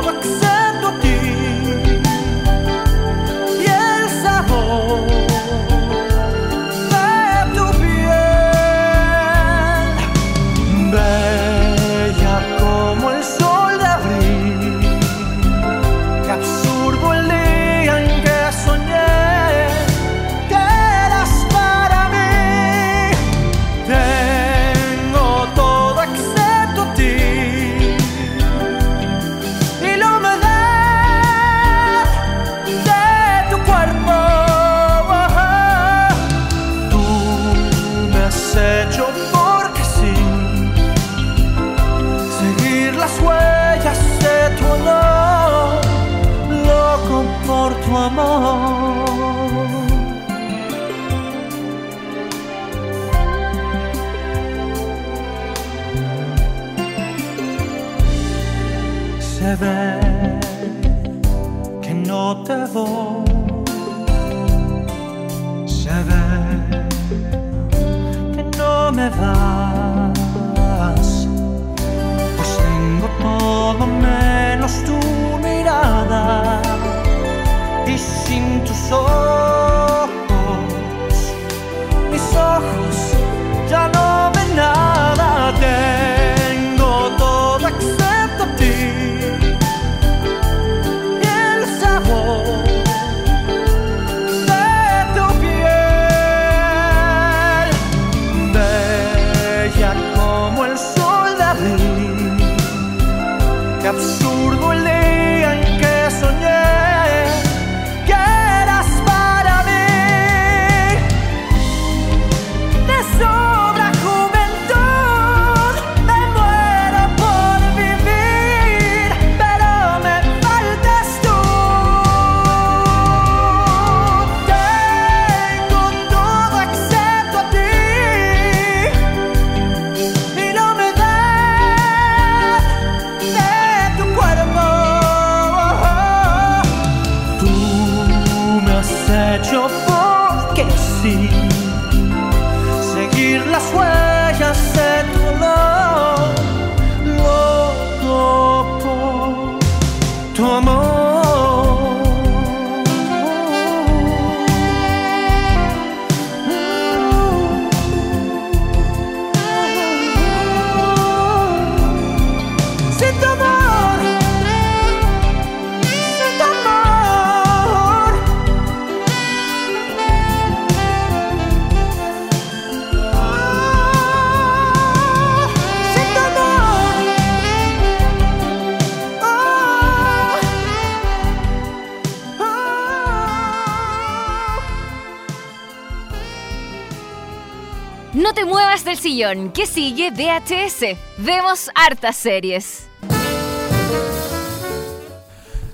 que sigue VHS. Vemos hartas series.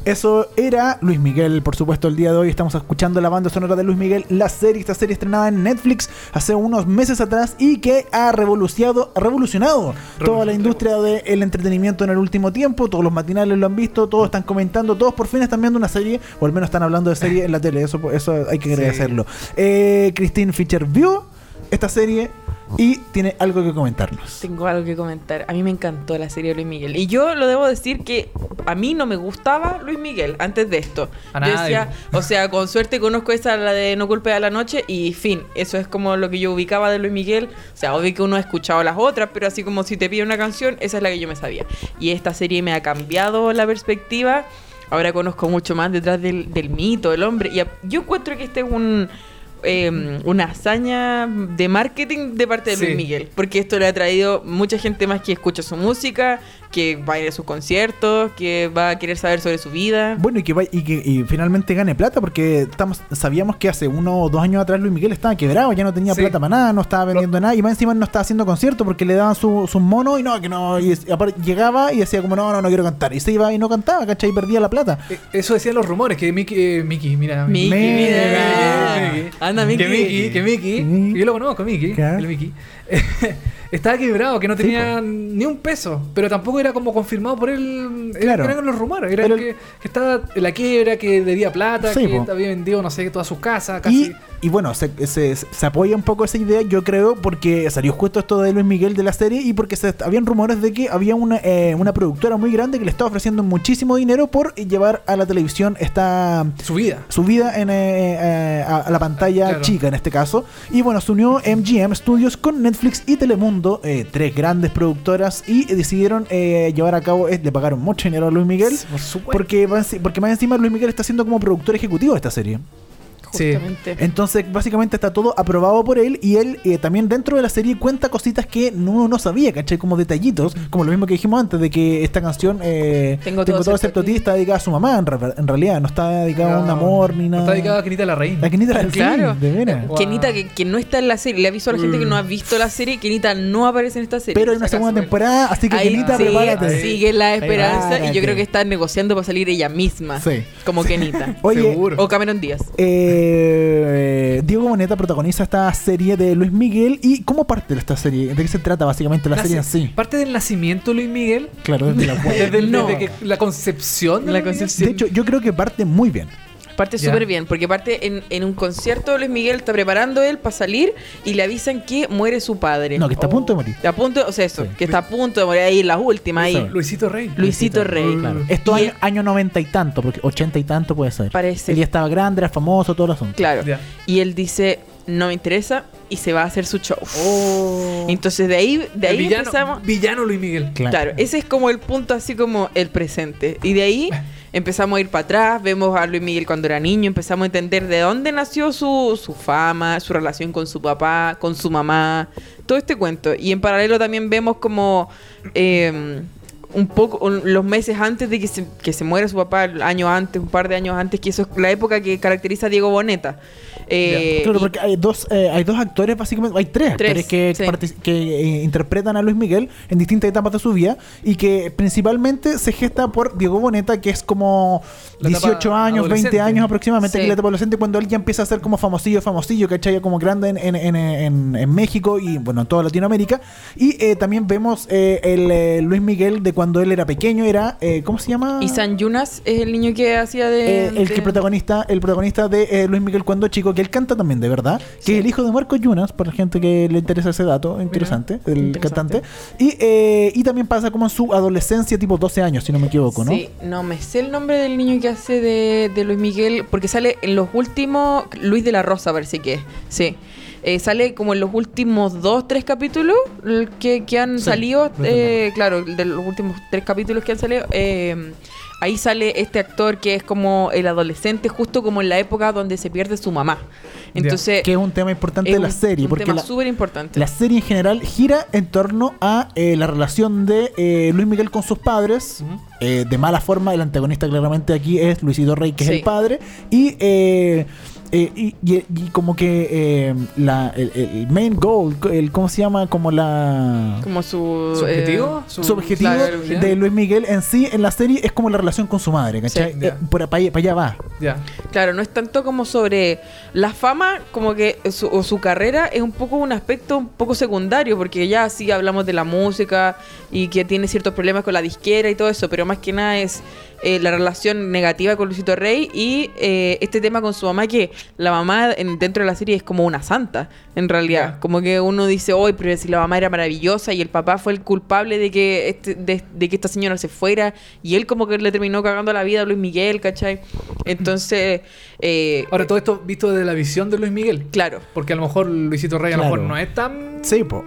Eso era Luis Miguel, por supuesto, el día de hoy estamos escuchando la banda sonora de Luis Miguel, la serie, esta serie estrenada en Netflix hace unos meses atrás y que ha revolucionado, ha revolucionado toda la industria del entretenimiento en el último tiempo, todos los matinales lo han visto, todos están comentando, todos por fin están viendo una serie, o al menos están hablando de serie en la tele, eso, eso hay que agradecerlo. Eh, Christine Fischer vio esta serie y tiene algo que comentarnos. Tengo algo que comentar. A mí me encantó la serie de Luis Miguel. Y yo lo debo decir que a mí no me gustaba Luis Miguel antes de esto. A yo nadie. decía, o sea, con suerte conozco esa, la de No culpe a la noche, y fin. Eso es como lo que yo ubicaba de Luis Miguel. O sea, obvio que uno ha escuchado las otras, pero así como si te pide una canción, esa es la que yo me sabía. Y esta serie me ha cambiado la perspectiva. Ahora conozco mucho más detrás del, del mito, del hombre. Y a- yo encuentro que este es un. Eh, una hazaña de marketing de parte de Sí. Luis Miguel, porque esto le ha traído mucha gente más que escucha su música, que va a ir a sus conciertos, que va a querer saber sobre su vida. Bueno, y que, vaya- y que y finalmente gane plata, porque estamos sabíamos que hace uno o dos años atrás Luis Miguel estaba quebrado, ya no tenía Sí. plata para nada, no estaba vendiendo nada, y más encima no estaba haciendo conciertos porque le daban su- sus monos y no, que no, y, y aparte llegaba y decía como no, no, no quiero cantar, y se iba y no cantaba, ¿cachai? Y perdía la plata. Eh, Eso decían los rumores, que Mickey, eh, Mickey mira. Mickey, Mira. mira. Anda, Mickey. Que Mickey, que Mickey, yo lo conozco, Mickey, Claro. el Mickey. [laughs] Estaba quebrado, que no Sí, tenía ni un peso, pero tampoco era como confirmado por él. Claro. Eran los rumores, era Pero- que, que estaba en la quiebra, que debía plata, Sí, que po. había vendido, no sé, todas sus casas, casi. Y, y bueno, se, se- se apoya un poco esa idea, yo creo, porque salió justo esto de Luis Miguel de la serie y porque se, habían rumores de que había una, eh, una productora muy grande que le estaba ofreciendo muchísimo dinero por llevar a la televisión esta Su vida. su vida en, eh, eh, a, a la pantalla Claro. chica en este caso. Y bueno, se unió MGM Studios con Netflix y Telemundo, eh, tres grandes productoras, y decidieron eh, llevar a cabo, le pagaron mucho dinero a Luis Miguel. Por. Porque, porque más encima Luis Miguel está siendo como productor ejecutivo de esta serie. Sí. Justamente. Entonces, básicamente está todo aprobado por él y él eh, también dentro de la serie cuenta cositas que no, no sabía, ¿cachai? Como detallitos, como lo mismo que dijimos antes, de que esta canción, eh, Tengo todo excepto ti, está dedicada a su mamá, en, re- en realidad, no está dedicada a un amor ni No nada. Está dedicada a Kenita la Reina. La Kenita la Claro. sí, de veras. Wow. Kenita, que, que no está en la serie. Le aviso a la gente que no ha visto la serie. Kenita no aparece en esta serie. Pero hay por una segunda temporada, así que Ahí Kenita, sigue, prepárate. sigue la esperanza y yo creo que están negociando para salir ella misma. Sí. Como Kenita. Oye, Seguro. o Cameron Díaz. eh, Diego Boneta protagoniza esta serie de Luis Miguel. ¿Y cómo parte de esta serie? ¿De qué se trata básicamente la, serie en se- sí? Parte del nacimiento de Luis Miguel. Claro, desde la [laughs] Desde, el- No. desde que la concepción. de La concepción. De hecho, yo creo que parte muy bien. Parte Ya. súper bien, porque parte en, en un concierto Luis Miguel está preparando él para salir y le avisan que muere su padre. No, que está a punto de morir. Está a punto, o sea, eso, Sí. que está a punto de morir ahí en las últimas, ahí. Luisito Rey. Luisito Rey. Claro. Esto Y año, 90 y tanto, porque 80 y tanto puede ser. Parece. Él ya estaba grande, era famoso, todo el asunto. Claro. Y él dice, no me interesa, y se va a hacer su show. Oh. Entonces de ahí, de ahí villano, empezamos. Villano Luis Miguel. Claro, ese es como el punto así como el presente. Y de ahí empezamos a ir para atrás, vemos a Luis Miguel cuando era niño, empezamos a entender de dónde nació su, su fama, su relación con su papá, con su mamá, todo este cuento. Y en paralelo también vemos como eh, un poco un- los meses antes de que se, que se muera su papá, el año antes, un par de años antes, que eso es la época que caracteriza a Diego Boneta. Eh, Claro, y- porque hay dos, eh, hay dos actores, básicamente, hay tres, Tres, actores que, sí. que eh, interpretan a Luis Miguel en distintas etapas de su vida y que principalmente se gesta por Diego Boneta, que es como La etapa 18 años, 20 adolescente. años aproximadamente, Sí. que es la etapa adolescente, cuando él ya empieza a ser como famosillo, famosillo, ¿cachai? Como grande en, en, en, en- en México y, bueno, en toda Latinoamérica. Y eh, también vemos eh, el eh, Luis Miguel de cuando él era pequeño, era, eh, ¿cómo se llama? y San Yunas es el niño que hacía de... Eh, el de- que protagonista, el protagonista de eh, Luis Miguel cuando chico, que él canta también de verdad, que es el hijo de Marco Yunas, para la gente que le interesa ese dato, interesante, el interesante. cantante. Y, eh, y también pasa como en su adolescencia, tipo 12 años, si no me equivoco, ¿no? Sí, no me sé el nombre del niño que hace de, de Luis Miguel, porque sale en los últimos. Luis de la Rosa, parece que es. Sí. Eh, sale como en los últimos dos, tres capítulos que, que han Sí, salido. Eh, claro, de los últimos tres capítulos que han salido. eh, ahí sale este actor que es como el adolescente, justo como en la época donde se pierde su mamá. Entonces. Que es un tema importante de la un- serie, un porque tema la, súper importante. la serie en general gira en torno a eh, la relación de eh, Luis Miguel con sus padres. eh, de mala forma, el antagonista claramente aquí es Luisito Rey, que es el padre. Y, eh, eh, y, y- y como que eh, la, el, el main goal, el, ¿cómo se llama? Como la... Como su... ¿Su eh, objetivo? Su objetivo de Luis Miguel en sí en la serie es como la relación con su madre, ¿cachai? Sí. Eh, por para allá, para allá va. Ya. Claro, no es tanto como sobre la fama, como que su, o su carrera es un poco un aspecto un poco secundario, porque ya sí hablamos de la música y que tiene ciertos problemas con la disquera y todo eso, pero más que nada es eh, la relación negativa con Luisito Rey y eh, este tema con su mamá, que la mamá en- dentro de la serie es como una santa, en realidad. Como que uno dice, hoy, pero si la mamá era maravillosa y el papá fue el culpable de que, este, de, de que esta señora se fuera y él como que le terminó cagando la vida a Luis Miguel, ¿cachai? Entonces, eh, Ahora, todo esto visto desde la visión de Luis Miguel. claro. Porque a lo mejor Luisito Rey a lo mejor no es tan. Sí, po.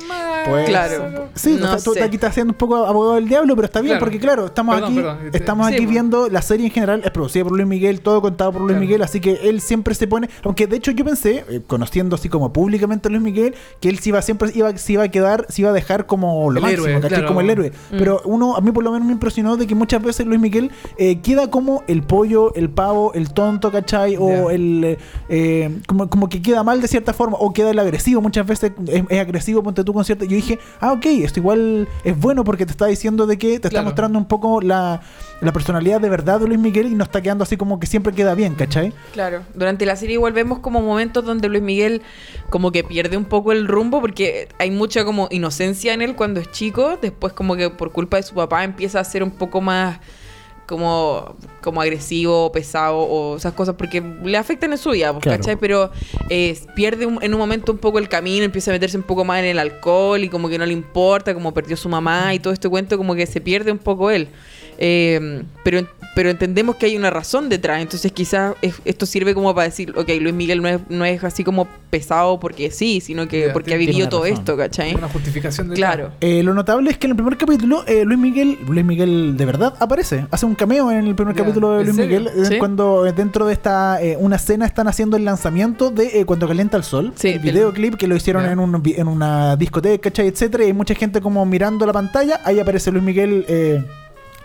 Pues- Claro. Sí, No tú aquí estás haciendo un poco abogado del diablo, pero está bien, Claro. porque claro, estamos Perdón, aquí, perdón. estamos Sí, aquí po. viendo la serie en general, es producida por Luis Miguel, todo contado por Luis Claro. Miguel, así que él siempre se pone, aunque de hecho yo pensé, eh, conociendo así como públicamente a Luis Miguel, que él se iba siempre iba, se iba a quedar, se iba a dejar como lo El máximo, héroe, como el héroe. Mm. Pero uno, a mí por lo menos me impresionó de que muchas veces Luis Miguel eh, queda como el pollo, el pavo, el tonto, ¿cachai? O el eh, eh, como, como que queda mal de cierta forma, o queda el agresivo, muchas veces es, es agresivo, ponte tú con cierta. Yo dije, ah, ok, esto igual es bueno porque te está diciendo de que te está Claro. mostrando un poco la, la personalidad de verdad de Luis Miguel y no está quedando así como que siempre queda bien, ¿cachai? Claro, durante la serie igual vemos como momentos donde Luis Miguel como que pierde un poco el rumbo porque hay mucha como inocencia en él cuando es chico, después como que por culpa de su papá empieza a ser un poco más como, como agresivo, pesado o esas cosas porque le afectan en su vida, pues, Claro. ¿cachai? Pero eh, pierde un- en un momento un poco el camino, empieza a meterse un poco más en el alcohol y como que no le importa, como perdió su mamá y todo este cuento, como que se pierde un poco él. Eh, pero, pero entendemos que hay una razón detrás, entonces quizás es- esto sirve como para decir, ok, Luis Miguel no es, no es así como pesado porque sí, sino que porque ha vivido todo razón. esto, ¿cachai? Una justificación de Claro. Eh, lo notable es que en el primer capítulo eh, Luis Miguel, Luis Miguel de verdad aparece, hace un cameo en el primer capítulo de ¿en Luis? Miguel, eh, Sí. cuando eh, dentro de esta eh, una escena están haciendo el lanzamiento de eh, Cuando calienta el sol, Sí, el videoclip que lo hicieron en, un, en una discoteca, ¿cachai? etcétera, y hay mucha gente como mirando la pantalla, ahí aparece Luis Miguel,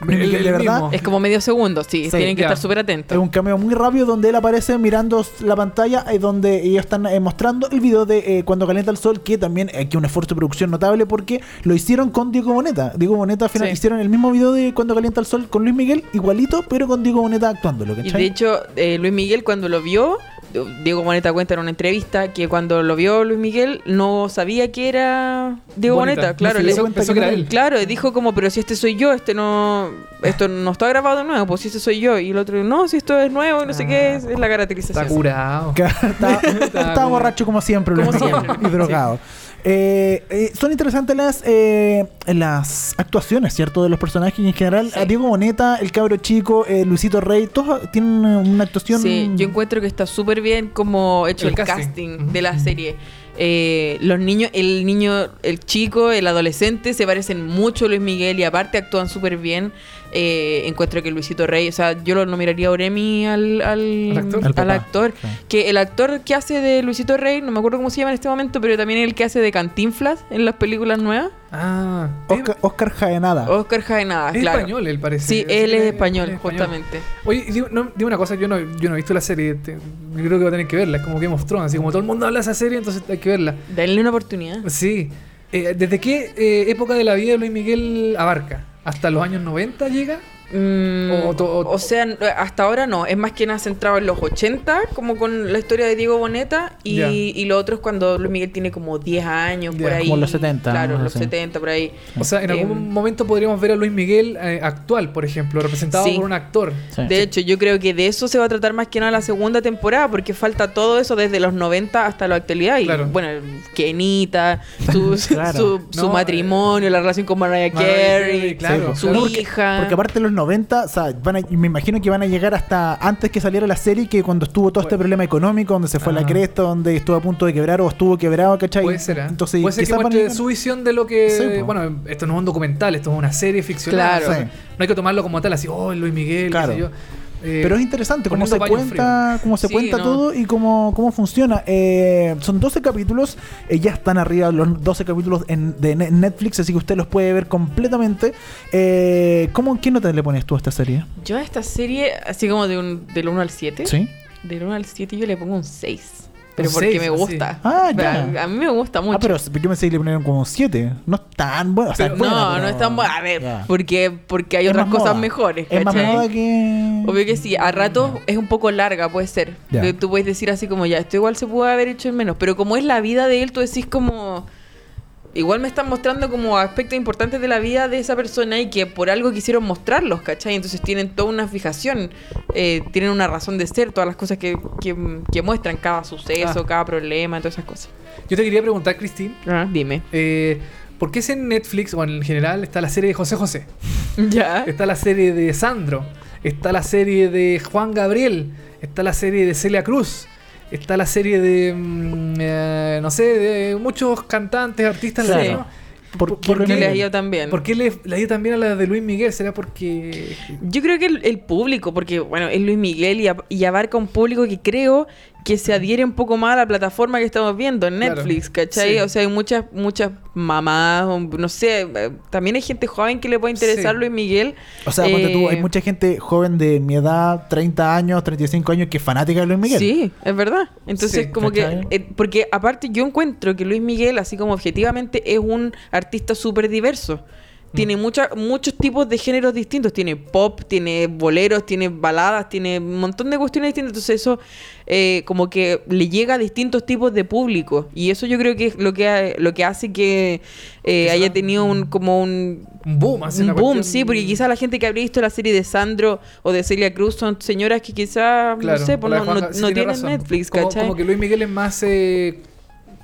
eh, El- de verdad. mismo. Es como medio segundo, sí, Sí, tienen que estar súper Es atentos. un cameo muy rápido donde él aparece mirando la pantalla y donde ellos están eh, mostrando el video de eh, Cuando calienta el sol, que también aquí un esfuerzo de producción notable porque lo hicieron con Diego Boneta. Diego Boneta al final Sí. hicieron el mismo video de Cuando calienta el sol con Luis Miguel, igualito, pero con Diego Boneta actuándolo, Y ¿cachai? de hecho, eh, Luis Miguel cuando lo vio, Diego Boneta cuenta en una entrevista que cuando lo vio Luis Miguel no sabía que era Diego Boneta. Boneta. Claro, No le dio cuenta pensó que era él. Claro, dijo como, pero si este soy yo, este no, esto no está grabado nuevo, pues si este soy yo. Y el otro, no, si esto es nuevo, y no sé qué, es, es la caracterización. Está curado. Estaba [laughs] borracho como siempre, Luis Como Miguel, siempre. y drogado. Eh, eh, son interesantes las eh, las actuaciones, ¿cierto? De los personajes en general. Sí. A Diego Boneta, el cabro chico, eh, Luisito Rey, todos tienen una actuación. Sí, yo encuentro que está súper bien como hecho El el, casting. de la serie. Eh, los niños, el niño, el chico, el adolescente se parecen mucho a Luis Miguel y aparte actúan súper bien. Eh, encuentro que Luisito Rey, o sea, yo lo nominaría a Oremi al, al, Al actor. Al al papá, actor. sí. Que el actor que hace de Luisito Rey, no me acuerdo cómo se llama en este momento, pero también el que hace de Cantinflas en las películas nuevas. Ah. Oscar, Oscar Jaenada. Oscar Jaenada, Es claro. español, él parece. Sí, él es español, justamente. Oye, y digo, no, una cosa, yo no, yo no he visto la serie, te- yo creo que voy a tener que verla, es como Game of Thrones, así como todo el mundo habla de esa serie, entonces hay que verla. Denle una oportunidad. Sí. Eh, ¿Desde qué eh, época de la vida de Luis Miguel abarca? ¿Hasta los años 90 llega? Mm, O to- o- o sea, n- hasta ahora no. Es más que nada centrado en los 80, como con la historia de Diego Boneta. Y, y lo otro es cuando Luis Miguel tiene como 10 años, por ahí. como los 70, Claro, ¿no? los Sí. 70, por ahí. O sea, en algún Em, momento podríamos ver a Luis Miguel eh, actual, por ejemplo, representado Sí. por un actor. Sí. De hecho, yo creo que de eso se va a tratar más que nada la segunda temporada, porque falta todo eso desde los 90 hasta la actualidad. Y Claro. bueno, Kenita, su, [laughs] Claro. su, su No, matrimonio, la relación con Mariah Mariah Carey, claro, su claro. hija. Porque aparte de los 90, o sea, van a- me imagino que van a llegar hasta antes que saliera la serie, que cuando estuvo todo este problema económico, donde se fue la Ah. cresta, donde estuvo a punto de quebrar o estuvo quebrado, ¿cachai? Puede ser, ¿eh? Entonces, Puede ser que muestre su visión de lo que... Sí, bueno, esto no es un documental, esto es una serie ficcional. Claro. o sea, Sí. No hay que tomarlo como tal, así, oh, Luis Miguel, qué Claro. sé yo. Eh, Pero es interesante cómo se cuenta, cómo se Sí, cuenta no. todo y cómo, cómo funciona. Eh, son 12 capítulos, eh, ya están arriba los 12 capítulos en, de Ne- Netflix, así que usted los puede ver completamente. Eh, ¿cómo, ¿Qué nota le pones tú a esta serie? Yo a esta serie, así como de un, del 1 al 7. ¿Sí? Del 1 al 7 yo le pongo un 6. Pero porque seis, me así. gusta. Ah, Pero ya. A, a mí me gusta mucho. Ah, pero yo pensé que le ponían como 7. No es tan bueno. O sea, Pero- es buena, no, pero- no es tan bueno. A ver, porque, porque hay Es otras cosas moda. mejores. Es más moda que. Obvio que sí, a ratos es un poco larga, puede ser. De- Tú puedes decir así como, ya, esto igual se puede haber hecho en menos. Pero como es la vida de él, tú decís como. Igual me están mostrando como aspectos importantes de la vida de esa persona y que por algo quisieron mostrarlos, ¿cachai? Entonces tienen toda una fijación, eh, tienen una razón de ser, todas las cosas que, que, que muestran, cada suceso, Ah. cada problema, todas esas cosas. Yo te quería preguntar, Christine, Ah, dime. eh, ¿por qué si en Netflix o en general está la serie de José José? [laughs] Ya. Está la serie de Sandro, está la serie de Juan Gabriel, está la serie de Celia Cruz, está la serie de, mm, eh, no sé, de muchos cantantes, artistas Claro. latinos. ¿Por qué ¿Por qué Que le ha ido también. ¿Por qué le, le ha ido también a la de Luis Miguel? ¿Será porque Yo creo que el, el público, porque bueno, es Luis Miguel y abarca un público que creo que se adhiere un poco más a la plataforma que estamos viendo en Claro. Netflix, ¿cachai? Sí. O sea, hay muchas, muchas mamás, no sé, eh, también hay gente joven que le puede interesar Sí. Luis Miguel. O sea, ponte tú, Eh, hay mucha gente joven de mi edad, 30 años, 35 años, que es fanática de Luis Miguel. Sí, es verdad. Entonces, Sí, como ¿cachai? que. eh, porque aparte, yo encuentro que Luis Miguel, así como objetivamente, es un artista súper diverso. Tiene Mm. mucha- muchos tipos de géneros distintos. Tiene pop, tiene boleros, tiene baladas, tiene un montón de cuestiones distintas. Entonces, eso eh, como que le llega a distintos tipos de público. Y eso yo creo que es lo que, ha- lo que hace que eh, haya tenido un como un un boom? así, un boom, cuestión- sí, porque quizá la gente que habría visto la serie de Sandro o de Celia Cruz son señoras que quizá, Claro, no sé, pues no, Juan no- sí no tiene tienen razón. Netflix, como, ¿cachai? como que Luis Miguel es más eh,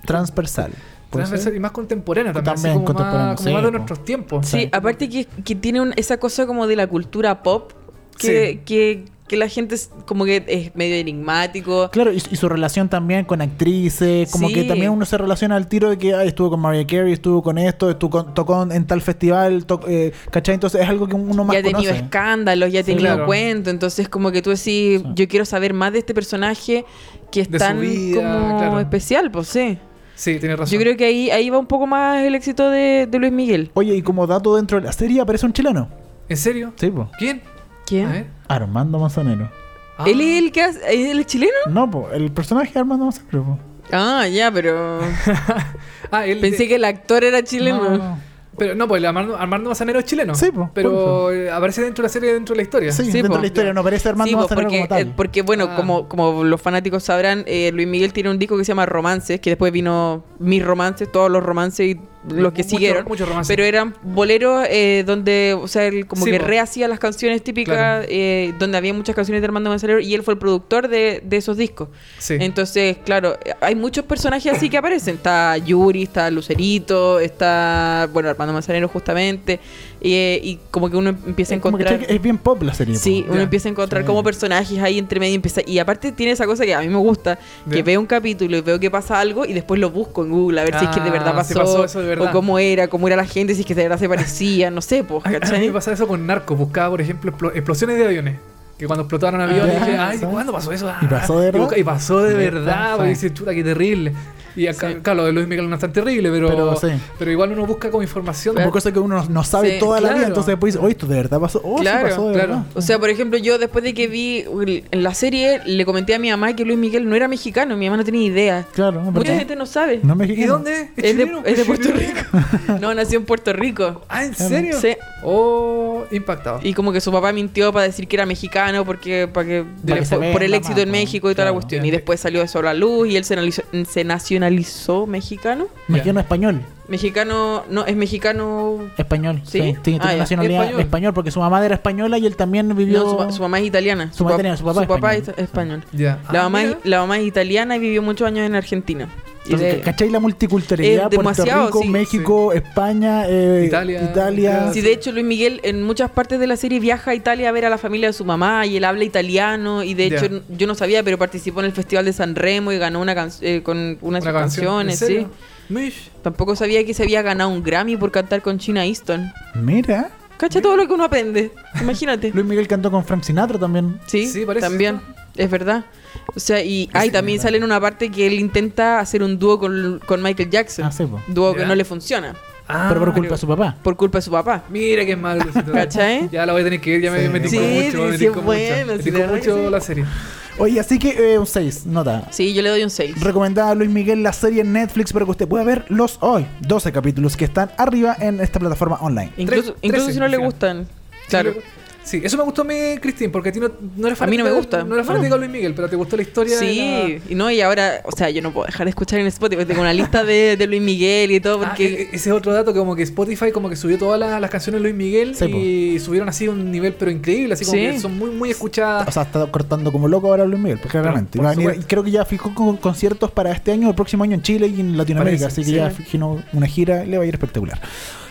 Transversal. ¿Puede transversal ser? y más contemporáneo también, como contemporáneo, más, como sí, más de nuestros tiempos. Sí, aparte que, que tiene un- esa cosa como de la cultura pop, que, Sí. que, que la gente es como que es medio enigmático. Claro, y, y su relación también con actrices, como Sí. que también uno se relaciona al tiro de que ay, estuvo con Mariah Carey, estuvo con esto, estuvo con- tocó en tal festival, to- eh, ¿cachai? Entonces es algo que uno más ya ha tenido conoce. escándalos, ya ha Sí, tenido claro. cuentos, entonces como que tú decís, Sí. yo quiero saber más de este personaje que es De tan vida, como claro. especial, pues sí. Sí, tienes razón. Yo creo que ahí, ahí va un poco más el éxito de, de Luis Miguel. Oye, y como dato dentro de la serie aparece un chileno. ¿En serio? Sí, po. ¿Quién? ¿Quién? A ver. Armando Manzanero. Ah. ¿Él es el que hace, ¿él es chileno? No, po, el personaje de Armando Manzanero, po. Ah, ya, pero [laughs] Ah, él pensé que el actor era chileno. No, no. Pero no, pues el Armando, Armando Manzanero es chileno. Sí, pues, Pero eh, aparece dentro de la serie, dentro de la historia. Sí, Sí, dentro po. de la historia no aparece Armando Sí, pues, Manzanero porque, como tal. eh, porque bueno, Ah. como, como los fanáticos sabrán, eh, Luis Miguel tiene un disco que se llama Romances, que después vino Mis Romances, todos los romances y los que Mucho- siguieron. Pero eran boleros eh, donde, o sea, él como Sí, que po. rehacía las canciones típicas, Claro. eh, donde había muchas canciones de Armando Manzanero y él fue el productor de, de esos discos. Sí. Entonces, claro, hay muchos personajes así que aparecen. Está Yuri, está Lucerito, está, bueno, Armando Manzanero justamente. Y, eh, y como que uno empieza a Como que encontrar... es bien pop la serie. Sí, po. uno empieza a encontrar Sí. como personajes ahí entre medio y empieza y aparte tiene esa cosa que a mí me gusta, que veo un capítulo y veo que pasa algo y después lo busco en Google a ver si es que de verdad Ah, pasó, si pasó eso de verdad. o cómo era, cómo era la gente, si es que de verdad se parecía, no sé, pues, A, a mí me pasa eso con Narco. Buscaba, por ejemplo, explo- explosiones de aviones. Que cuando explotaron aviones Ah, dije, ay. ¿cuándo pasó eso? Ah, ¿Y pasó de verdad? Y, pasó de ¿Verdad? Porque dice, chuta, qué terrible. Y acá, Sí. claro, lo de Luis Miguel no es tan terrible, pero, Pero igual uno busca como información. Como cosa que uno no, sabe Sí, toda la vida, entonces después dice, oye, esto de verdad pasó. Oh, sí Claro, pasó de claro. verdad. O sea, por ejemplo, yo después de que vi en la serie, le comenté a mi mamá que Luis Miguel no era mexicano, mi mamá no tenía idea. Claro, Mucha gente no sabe. No es ¿Y mexicano. dónde? Es de, es de Puerto? Rico. [laughs] no, nació en Puerto Rico. Ah, ¿en serio? Sí. Oh, impactado. Y como que su papá mintió para decir que era mexicano porque para que, Para que se por, por el éxito en. México y toda la cuestión. Y después salió eso a la luz y él se, analizó- se nacionalizó mexicano. Mexicano español. Mexicano, no, es mexicano. Español. ¿Sí? Sí, tiene, Ah, nacionalidad Español. español. porque su mamá era española y él también vivió. No, su, su mamá es italiana. Su mamá pap- italiana, su papá es es español. Ya. La, Ah, mamá es, la mamá es italiana y vivió muchos años en Argentina. Entonces, de- ¿Cachai la multiculturalidad? Demasiado, Puerto Rico, sí, México, España, eh, Italia, Italia. Sí, de hecho Luis Miguel en muchas partes de la serie viaja a Italia a ver a la familia de su mamá y él habla italiano y de hecho yo no sabía, pero participó en el Festival de San Remo y ganó una canción con una, de sus Una canción. canciones, ¿En sí. serio? Mish. Tampoco sabía que se había ganado un Grammy por cantar con China Easton. Mira. Cacha todo lo que uno aprende. Imagínate. [laughs] Luis Miguel cantó con Frank Sinatra también. Sí, Sí, parece también. Es verdad. O sea, y ay, también sale en una parte que él intenta hacer un dúo con, con Michael Jackson. Ah, sí, po. Dúo que Ya. no le funciona. Ah, pero por culpa de su papá. Por culpa de su papá. Mira qué mal. ¿Cachai? Ya la voy a tener que ver, ya me, Sí. me tincó Sí, mucho. sí, me sí, tincó es bueno, mucho, me sí, tincó de verdad mucho que sí. la serie. Oye, así que eh, un 6, nota. Sí, yo le doy un 6. Recomendada Luis Miguel la serie en Netflix para que usted pueda ver los hoy 12 capítulos que están arriba en esta plataforma online. Incluso, Tres- incluso trece, si no le gustan. Claro. Sí, eso me gustó a mí, Cristín, porque a ti no, no eres A mí no me gusta. No eres No. fanática de Luis Miguel, pero te gustó la historia. Sí, y no, y ahora, o sea, yo no puedo dejar de escuchar en Spotify. Tengo una lista de, de Luis Miguel y todo, Ah, porque. e- ese es otro dato, que como que Spotify como que subió todas las, las canciones de Luis Miguel Sí, y subieron así un nivel pero increíble, así como Sí. que son muy muy escuchadas. O sea, está cortando como loco ahora Luis Miguel, pues, claramente. por y creo que ya fijó con conciertos para este año, el próximo año en Chile y en Latinoamérica. Parece, así que sí. ya fijó una gira, le va a ir espectacular.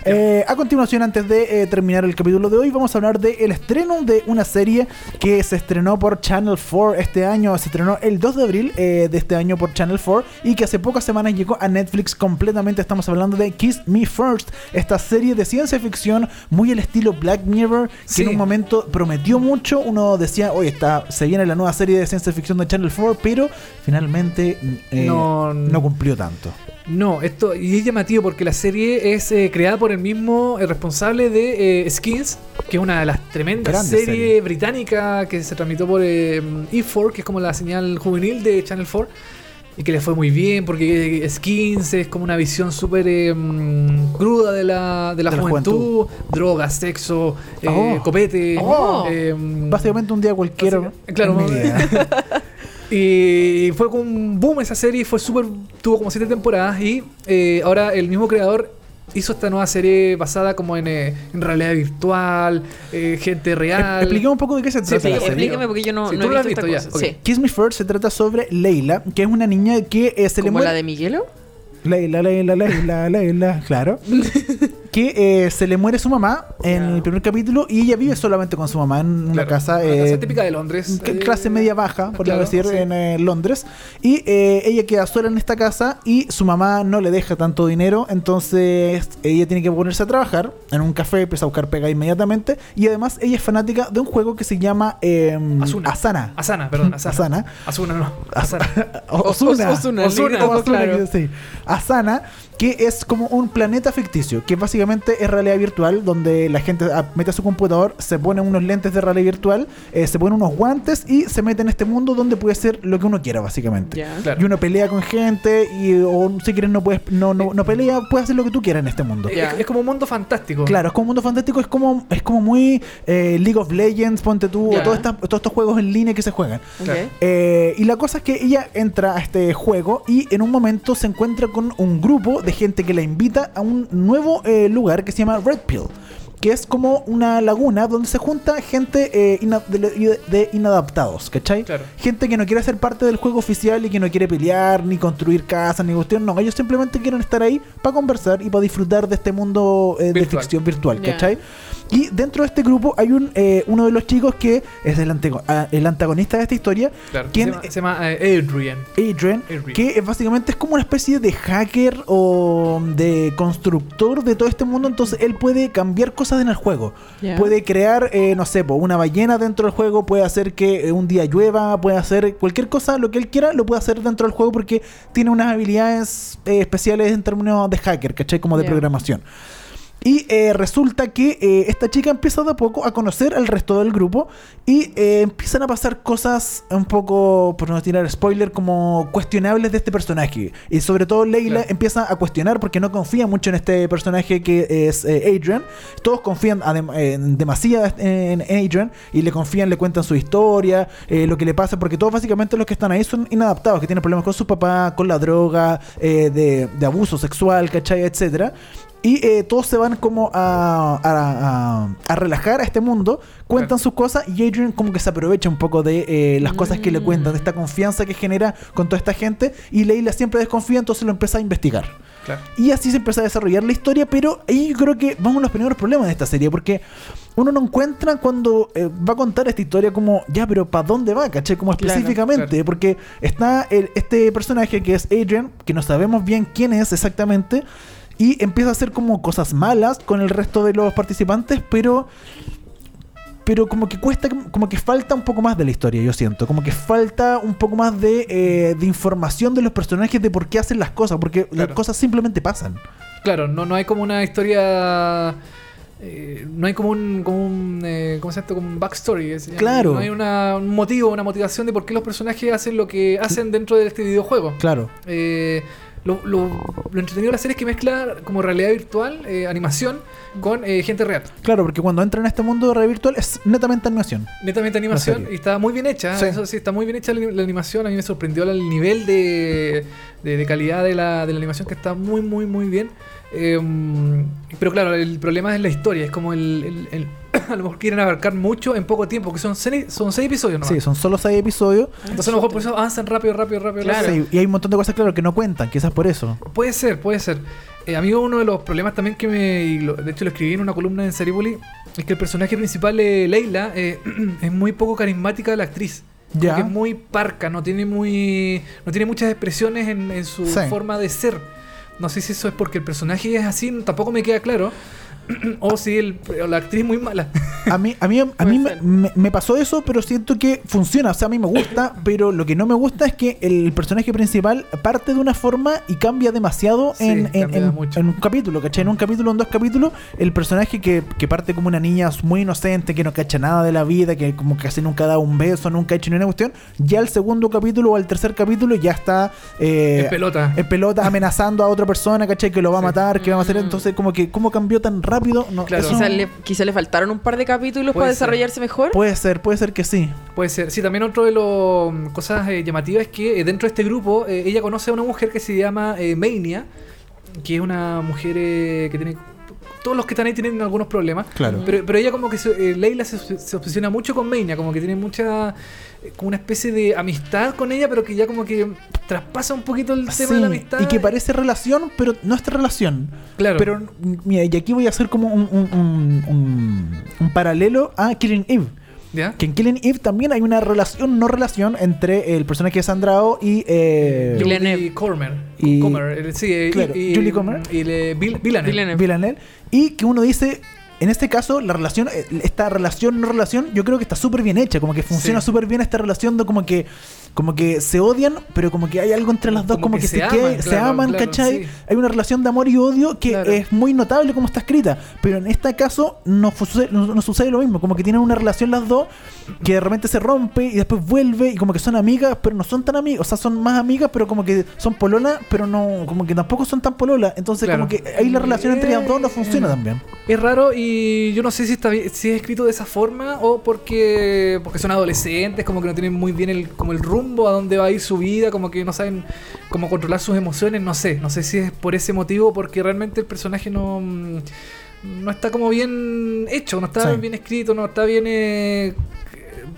Eh, a continuación, antes de eh, terminar el capítulo de hoy, vamos a hablar del estreno de una serie que se estrenó por Channel 4 este año. Se estrenó el 2 de abril eh, de este año por Channel 4 y que hace pocas semanas llegó a Netflix completamente. Estamos hablando de Kiss Me First, esta serie de ciencia ficción muy al estilo Black Mirror, que Sí. en un momento prometió mucho. Uno decía, oye, está, se viene la nueva serie de ciencia ficción de Channel 4, pero finalmente No- no cumplió tanto. No, esto y es llamativo porque la serie es eh, creada por el mismo eh, responsable de eh, Skins, que es una de las tremendas series serie. británicas que se transmitió por eh, E4, que es como la señal juvenil de Channel 4. Y que le fue muy bien porque Skins es como una visión súper mm, cruda de la, de la De la juventud. Drogas, sexo, eh, Oh. copete. Oh. eh, Básicamente un día cualquiera. Claro. [laughs] Y fue como un boom esa serie, fue súper, tuvo como siete temporadas y eh, ahora el mismo creador hizo esta nueva serie basada como en, eh, en realidad virtual, eh, gente real. Expliquemos un poco de qué se Sí, trata la explique- serie. Porque yo no, Sí, no tú he visto, visto esta ya. Sí. Kiss Me First se trata sobre Leila, que es una niña que se le ¿Como muere. la de Miguelo? Leila, Leila, Leila, Leila, claro. [laughs] que eh, se le muere su mamá en el primer capítulo y ella vive solamente con su mamá en una Claro, casa. una eh, casa típica de Londres. eh, clase media baja, por claro, decir, sí. en eh, Londres. Y eh, ella queda sola en esta casa y su mamá no le deja tanto dinero, entonces ella tiene que ponerse a trabajar en un café, empieza a buscar pega inmediatamente. Y además ella es fanática de un juego que se llama eh, Asuna. Asana. Asana, perdón, [laughs] Asana. Asana. Asuna no. Asana. [laughs] Osuna. Os- Osuna, Osuna, Osuna, claro. sí. Asana, que es como un planeta ficticio, que básicamente es realidad virtual, donde la gente ah, mete a su computador, se pone unos lentes de realidad virtual, eh, se pone unos guantes y se mete en este mundo donde puede ser lo que uno quiera, básicamente. Claro. Y uno pelea con gente y o si quieres no puedes no, no, no pelea, puedes hacer lo que tú quieras en este mundo. Es, como un mundo fantástico. Claro, es como un mundo fantástico, es como, es como muy eh, League of Legends, ponte tú, o todos estos juegos en línea que se juegan. Eh, y la cosa es que ella entra a este juego y en un momento se encuentra con un grupo de gente que la invita a un nuevo eh, lugar que se llama Red Pill. Que es como una laguna donde se junta gente eh, ina- de, de inadaptados, ¿cachai? Claro. Gente que no quiere ser parte del juego oficial y que no quiere pelear, ni construir casas, ni cuestión. No, ellos simplemente quieren estar ahí para conversar y para disfrutar de este mundo eh, de ficción virtual. ¿cachai? Y dentro de este grupo hay un eh, uno de los chicos que es el, antego- ah, el antagonista de esta historia, Claro. ¿Quién- Se llama, se llama, eh, Adrian. Adrian, Adrian. que es básicamente es como una especie de hacker o de constructor de todo este mundo, entonces él puede cambiar cosas en el juego. Puede crear, eh, no sé, po, una ballena dentro del juego, puede hacer que eh, un día llueva, puede hacer cualquier cosa, lo que él quiera, lo puede hacer dentro del juego porque tiene unas habilidades eh, especiales en términos de hacker, ¿cachai? Como de programación. Y eh, resulta que eh, esta chica empieza de a poco a conocer al resto del grupo y eh, empiezan a pasar cosas un poco, por no tirar spoiler, como cuestionables de este personaje. Y sobre todo Leila Claro. empieza a cuestionar porque no confía mucho en este personaje que es eh, Adrian. Todos confían adem- en demasiado en Adrian y le confían, le cuentan su historia, eh, lo que le pasa, porque todos básicamente los que están ahí son inadaptados, que tienen problemas con su papá, con la droga, eh, de, de abuso sexual, ¿cachai? Etcétera. Y eh, todos se van como a, a- a- a relajar a este mundo, cuentan Claro. sus cosas y Adrian como que se aprovecha un poco de eh, las cosas que le cuentan, de esta confianza que genera con toda esta gente y Leila siempre desconfía, entonces lo empieza a investigar. Claro. Y así se empieza a desarrollar la historia, pero ahí yo creo que vamos a los primeros problemas de esta serie, porque uno no encuentra cuando eh, va a contar esta historia como, ya, pero ¿para dónde va? ¿Caché? Como Claro, específicamente, claro. porque está el- este personaje que es Adrian, que no sabemos bien quién es exactamente, y empieza a hacer como cosas malas con el resto de los participantes, pero pero como que cuesta, como que falta un poco más de la historia, yo siento. Como que falta un poco más de, eh, de información de los personajes de por qué hacen las cosas, porque las cosas simplemente pasan. Claro, no, no hay como una historia. eh, no hay como un, como un eh, ¿cómo se llama? Como un backstory. Claro. No hay una- un motivo, una motivación de por qué los personajes hacen lo que hacen dentro de este videojuego. Claro. Eh, lo, lo- lo entretenido de la serie es que mezcla como realidad virtual, eh, animación, con eh, gente real. Claro, porque cuando entran en este mundo de red virtual es netamente animación. Netamente animación y está muy bien hecha. Sí. Eso sí, está muy bien hecha la, la animación. A mí me sorprendió el nivel de, de- de calidad de la, de la animación que está muy, muy, muy bien. Eh, pero claro, el problema es la historia. Es como el, el- el- [laughs] a lo mejor quieren abarcar mucho en poco tiempo, que son seis, son seis episodios nomás. Sí, son solo seis episodios. Entonces a lo mejor por eso avanzan rápido, rápido, rápido. Claro. Sí, y hay un montón de cosas, claro, que no cuentan, quizás por eso. Puede ser, puede ser. Eh, amigo, uno de los problemas también que me. lo- de hecho, lo escribí en una columna en Seribuli. Es que el personaje principal, eh, Leila, eh, [clears throat] es muy poco carismática la actriz. Ya. que es muy parca, no tiene muy. no tiene muchas expresiones en, en su Sí. forma de ser. No sé si eso es porque el personaje es así, tampoco me queda claro. [clears throat] o si el, la actriz es muy mala. A mí, a mí, a mí me, me- me pasó eso, pero siento que funciona. O sea, a mí me gusta, [clears throat] pero lo que no me gusta es que el personaje principal parte de una forma y cambia demasiado Sí, en, en- un capítulo, ¿cachai? En un capítulo, en dos capítulos, el personaje que, que parte como una niña muy inocente, que no cacha nada de la vida, que como casi nunca ha dado un beso, nunca ha hecho ni una cuestión, ya el segundo capítulo o el tercer capítulo ya está... eh, en pelota. en pelota amenazando a otra persona, ¿cachai? Que lo va a Sí. matar, que va a hacer. Mm. Entonces, como que, ¿cómo cambió tan rápido? No, Claro. eso Quizás le, quizá le faltaron un par de capítulos Puede para ser. desarrollarse mejor. Puede ser, puede ser que sí. Puede ser. Sí, también otro de las cosas eh, llamativas es que eh, dentro de este grupo eh, ella conoce a una mujer que se llama eh, Mania, que es una mujer eh, que tiene... Todos los que están ahí tienen algunos problemas. Claro. Pero, pero ella como que se, eh, Leila se, se obsesiona mucho con Mania, como que tiene mucha... eh, como una especie de amistad con ella, pero que ya como que traspasa un poquito el tema Sí, de la amistad. y que parece relación, pero no es relación. Claro. Pero, mira, y aquí voy a hacer como un, un- un- un- un paralelo a Killing Eve. ¿Ya? Que en Killing Eve también hay una relación, no relación, entre el personaje de Sandrao y. Eh, Julie. Comer. Y- Comer, eh, sí, eh, Claro, y, y- Julie Comer. Y. Villeneuve. Villanelle. Y que uno dice. En este caso, la relación, eh, esta relación, no relación, yo creo que está súper bien hecha. Como que funciona Sí. súper bien esta relación de como que, como que se odian, pero como que hay algo entre las dos, como, que, se, se claro, aman, claro, ¿cachai? sí. Hay una relación de amor y odio que Claro. es muy notable como está escrita. Pero en este caso no, sucede, no, no sucede lo mismo. Como que tienen una relación las dos que de repente se rompe y después vuelve y como que son amigas, pero no son tan amigas. O sea, son más amigas, pero como que son pololas, pero no, como que tampoco son tan pololas. Entonces como que ahí la relación entre ellas dos no funciona Eh, también. Es raro y yo no sé si está si es escrito de esa forma o porque porque son adolescentes, como que no tienen muy bien el como el rumbo a dónde va a ir su vida, como que no saben cómo controlar sus emociones, no sé, no sé si es por ese motivo porque realmente el personaje no mm, no está como bien hecho, no está Sí. bien escrito, no está bien eh,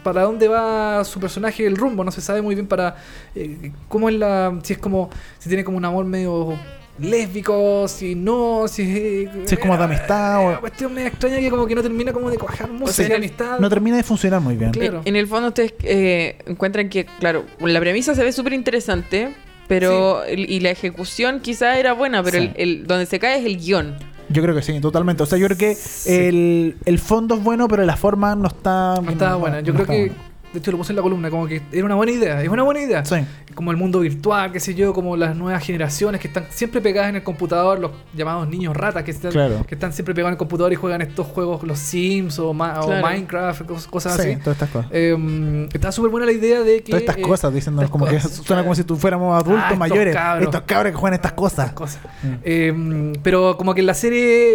para dónde va su personaje el rumbo, no se sabe muy bien para eh, cómo es la si es como si tiene como un amor medio lésbico, si no, si es, Si es como de amistad o- Una cuestión medio extraña que como que no termina como de cuajar mucho sea, amistad. No termina de funcionar muy bien. Claro. En el fondo ustedes eh, encuentran que, claro, la premisa se ve súper interesante, pero el- y la ejecución quizá era buena, pero Sí. el, el- donde se cae es el guion. Yo creo que sí, totalmente. O sea, yo creo que el, el fondo es bueno, pero la forma no está. no estaba buena. Yo no creo está que, de hecho lo puse en la columna, como que era una buena idea. Es una buena idea. Sí. Como el mundo virtual, qué sé yo, como las nuevas generaciones que están siempre pegadas en el computador, los llamados niños ratas que están, Claro. que están siempre pegados en el computador y juegan estos juegos, los Sims o, Ma- o Claro. Minecraft, cos- cosas Sí, así. todas estas cosas. Eh, está súper buena la idea de que. Todas estas eh, cosas, diciendo estas como que suena como si tú fuéramos adultos Ah, estos mayores. cabros. Estos cabros que juegan estas cosas. cosas. Mm. Eh, pero como que en la serie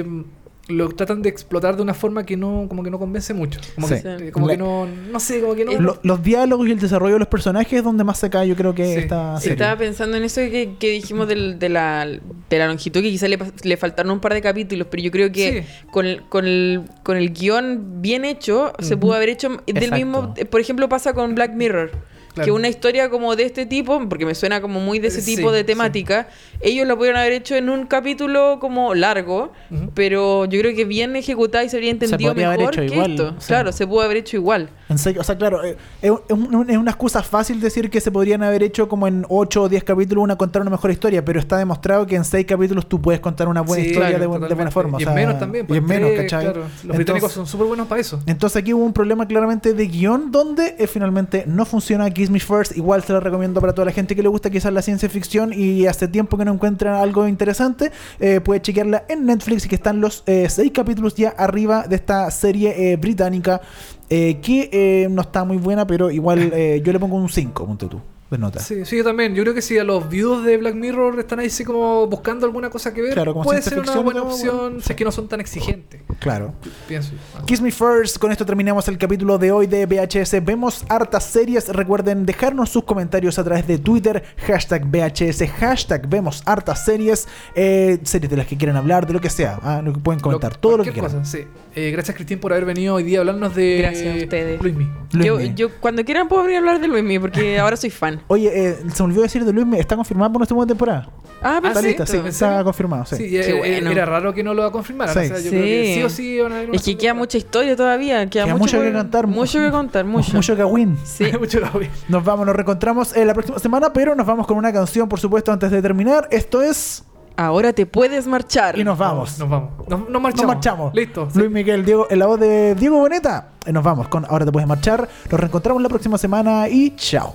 eh, lo tratan de explotar de una forma que no, como que no convence mucho. Como, Sí. que, eh, como La- que no, no sé, como que no. Lo- los diálogos y el desarrollo de los personajes es donde más se cae, yo creo que Sí. serie. Estaba pensando en eso que, que dijimos del- de, la, de la longitud, que quizá le, le faltaron un par de capítulos, pero yo creo que Sí. con, el, con, el, con el guion bien hecho, se pudo haber hecho del Exacto. mismo... Por ejemplo, pasa con Black Mirror. Claro. Que una historia como de este tipo, porque me suena como muy de ese Sí, tipo de sí. temática, ellos lo pudieron haber hecho en un capítulo como largo, pero yo creo que bien ejecutada y se habría entendido podría haber mejor hecho que igual, esto. sí. Claro, se pudo haber hecho igual. En serio, o sea, claro, eh, es, es un- es una excusa fácil decir que se podrían haber hecho como en 8 o 10 capítulos una contar una mejor historia, pero está demostrado que en 6 capítulos tú puedes contar una buena Sí, historia claro, de, bu- de buena forma. o Y sea, en menos también. Y en menos, tres, ¿cachai? claro. Los Entonces- británicos son súper buenos para eso. Entonces aquí hubo un problema claramente de guion donde eh, finalmente no funciona. Aquí Kiss Me First igual se la recomiendo para toda la gente que le gusta quizás la ciencia ficción y hace tiempo que no encuentran algo interesante. eh, puede chequearla en Netflix y que están los eh, seis capítulos ya arriba de esta serie eh, británica eh, que eh, no está muy buena, pero igual yo le pongo un 5, ponte tú, de nota. Sí, sí, yo también. Yo creo que si a los views de Black Mirror están ahí así como buscando alguna cosa que ver, Claro, como puede ser una buena opción bueno, si es que no son tan exigentes. Claro. Pienso. yo. Kiss Me First, con esto terminamos el capítulo de hoy de VHS. Vemos hartas series. Recuerden dejarnos sus comentarios a través de Twitter, hashtag VHS, hashtag vemos hartas series, eh, series de las que quieran hablar, de lo que sea. ah, lo que pueden comentar, todo lo que quieran. cosa, sí. Eh, gracias, Cristín, por haber venido hoy día a hablarnos de Gracias a ustedes. Luismi. Yo, Luismi. yo cuando quieran puedo venir a hablar de Luismi porque [laughs] ahora soy fan. Oye, eh, se me olvidó decir de Luis, ¿está confirmado por nuestra segunda temporada? Ah, Ah, Está ¿sí? lista, sí, ¿En está confirmado, sí. Sí, eh, eh, bueno. era raro que no lo confirmaran. Sí. O sea, yo creo que Sí. sí o sí van a Es que queda mucha historia todavía. Queda, Queda mucho, mucho que contar, Mucho que contar, mucho. Mucho que win. Sí. [laughs] Mucho Gaby. Nos vamos, nos reencontramos eh, la próxima semana, pero nos vamos con una canción, por supuesto, antes de terminar. Esto es. Ahora te puedes marchar. Y nos vamos. Nos vamos. Nos, nos marchamos. Nos marchamos. Listo. sí. Luis Miguel, Diego, en la voz de Diego Boneta. Eh, Nos vamos con Ahora te puedes marchar. Nos reencontramos la próxima semana y chao.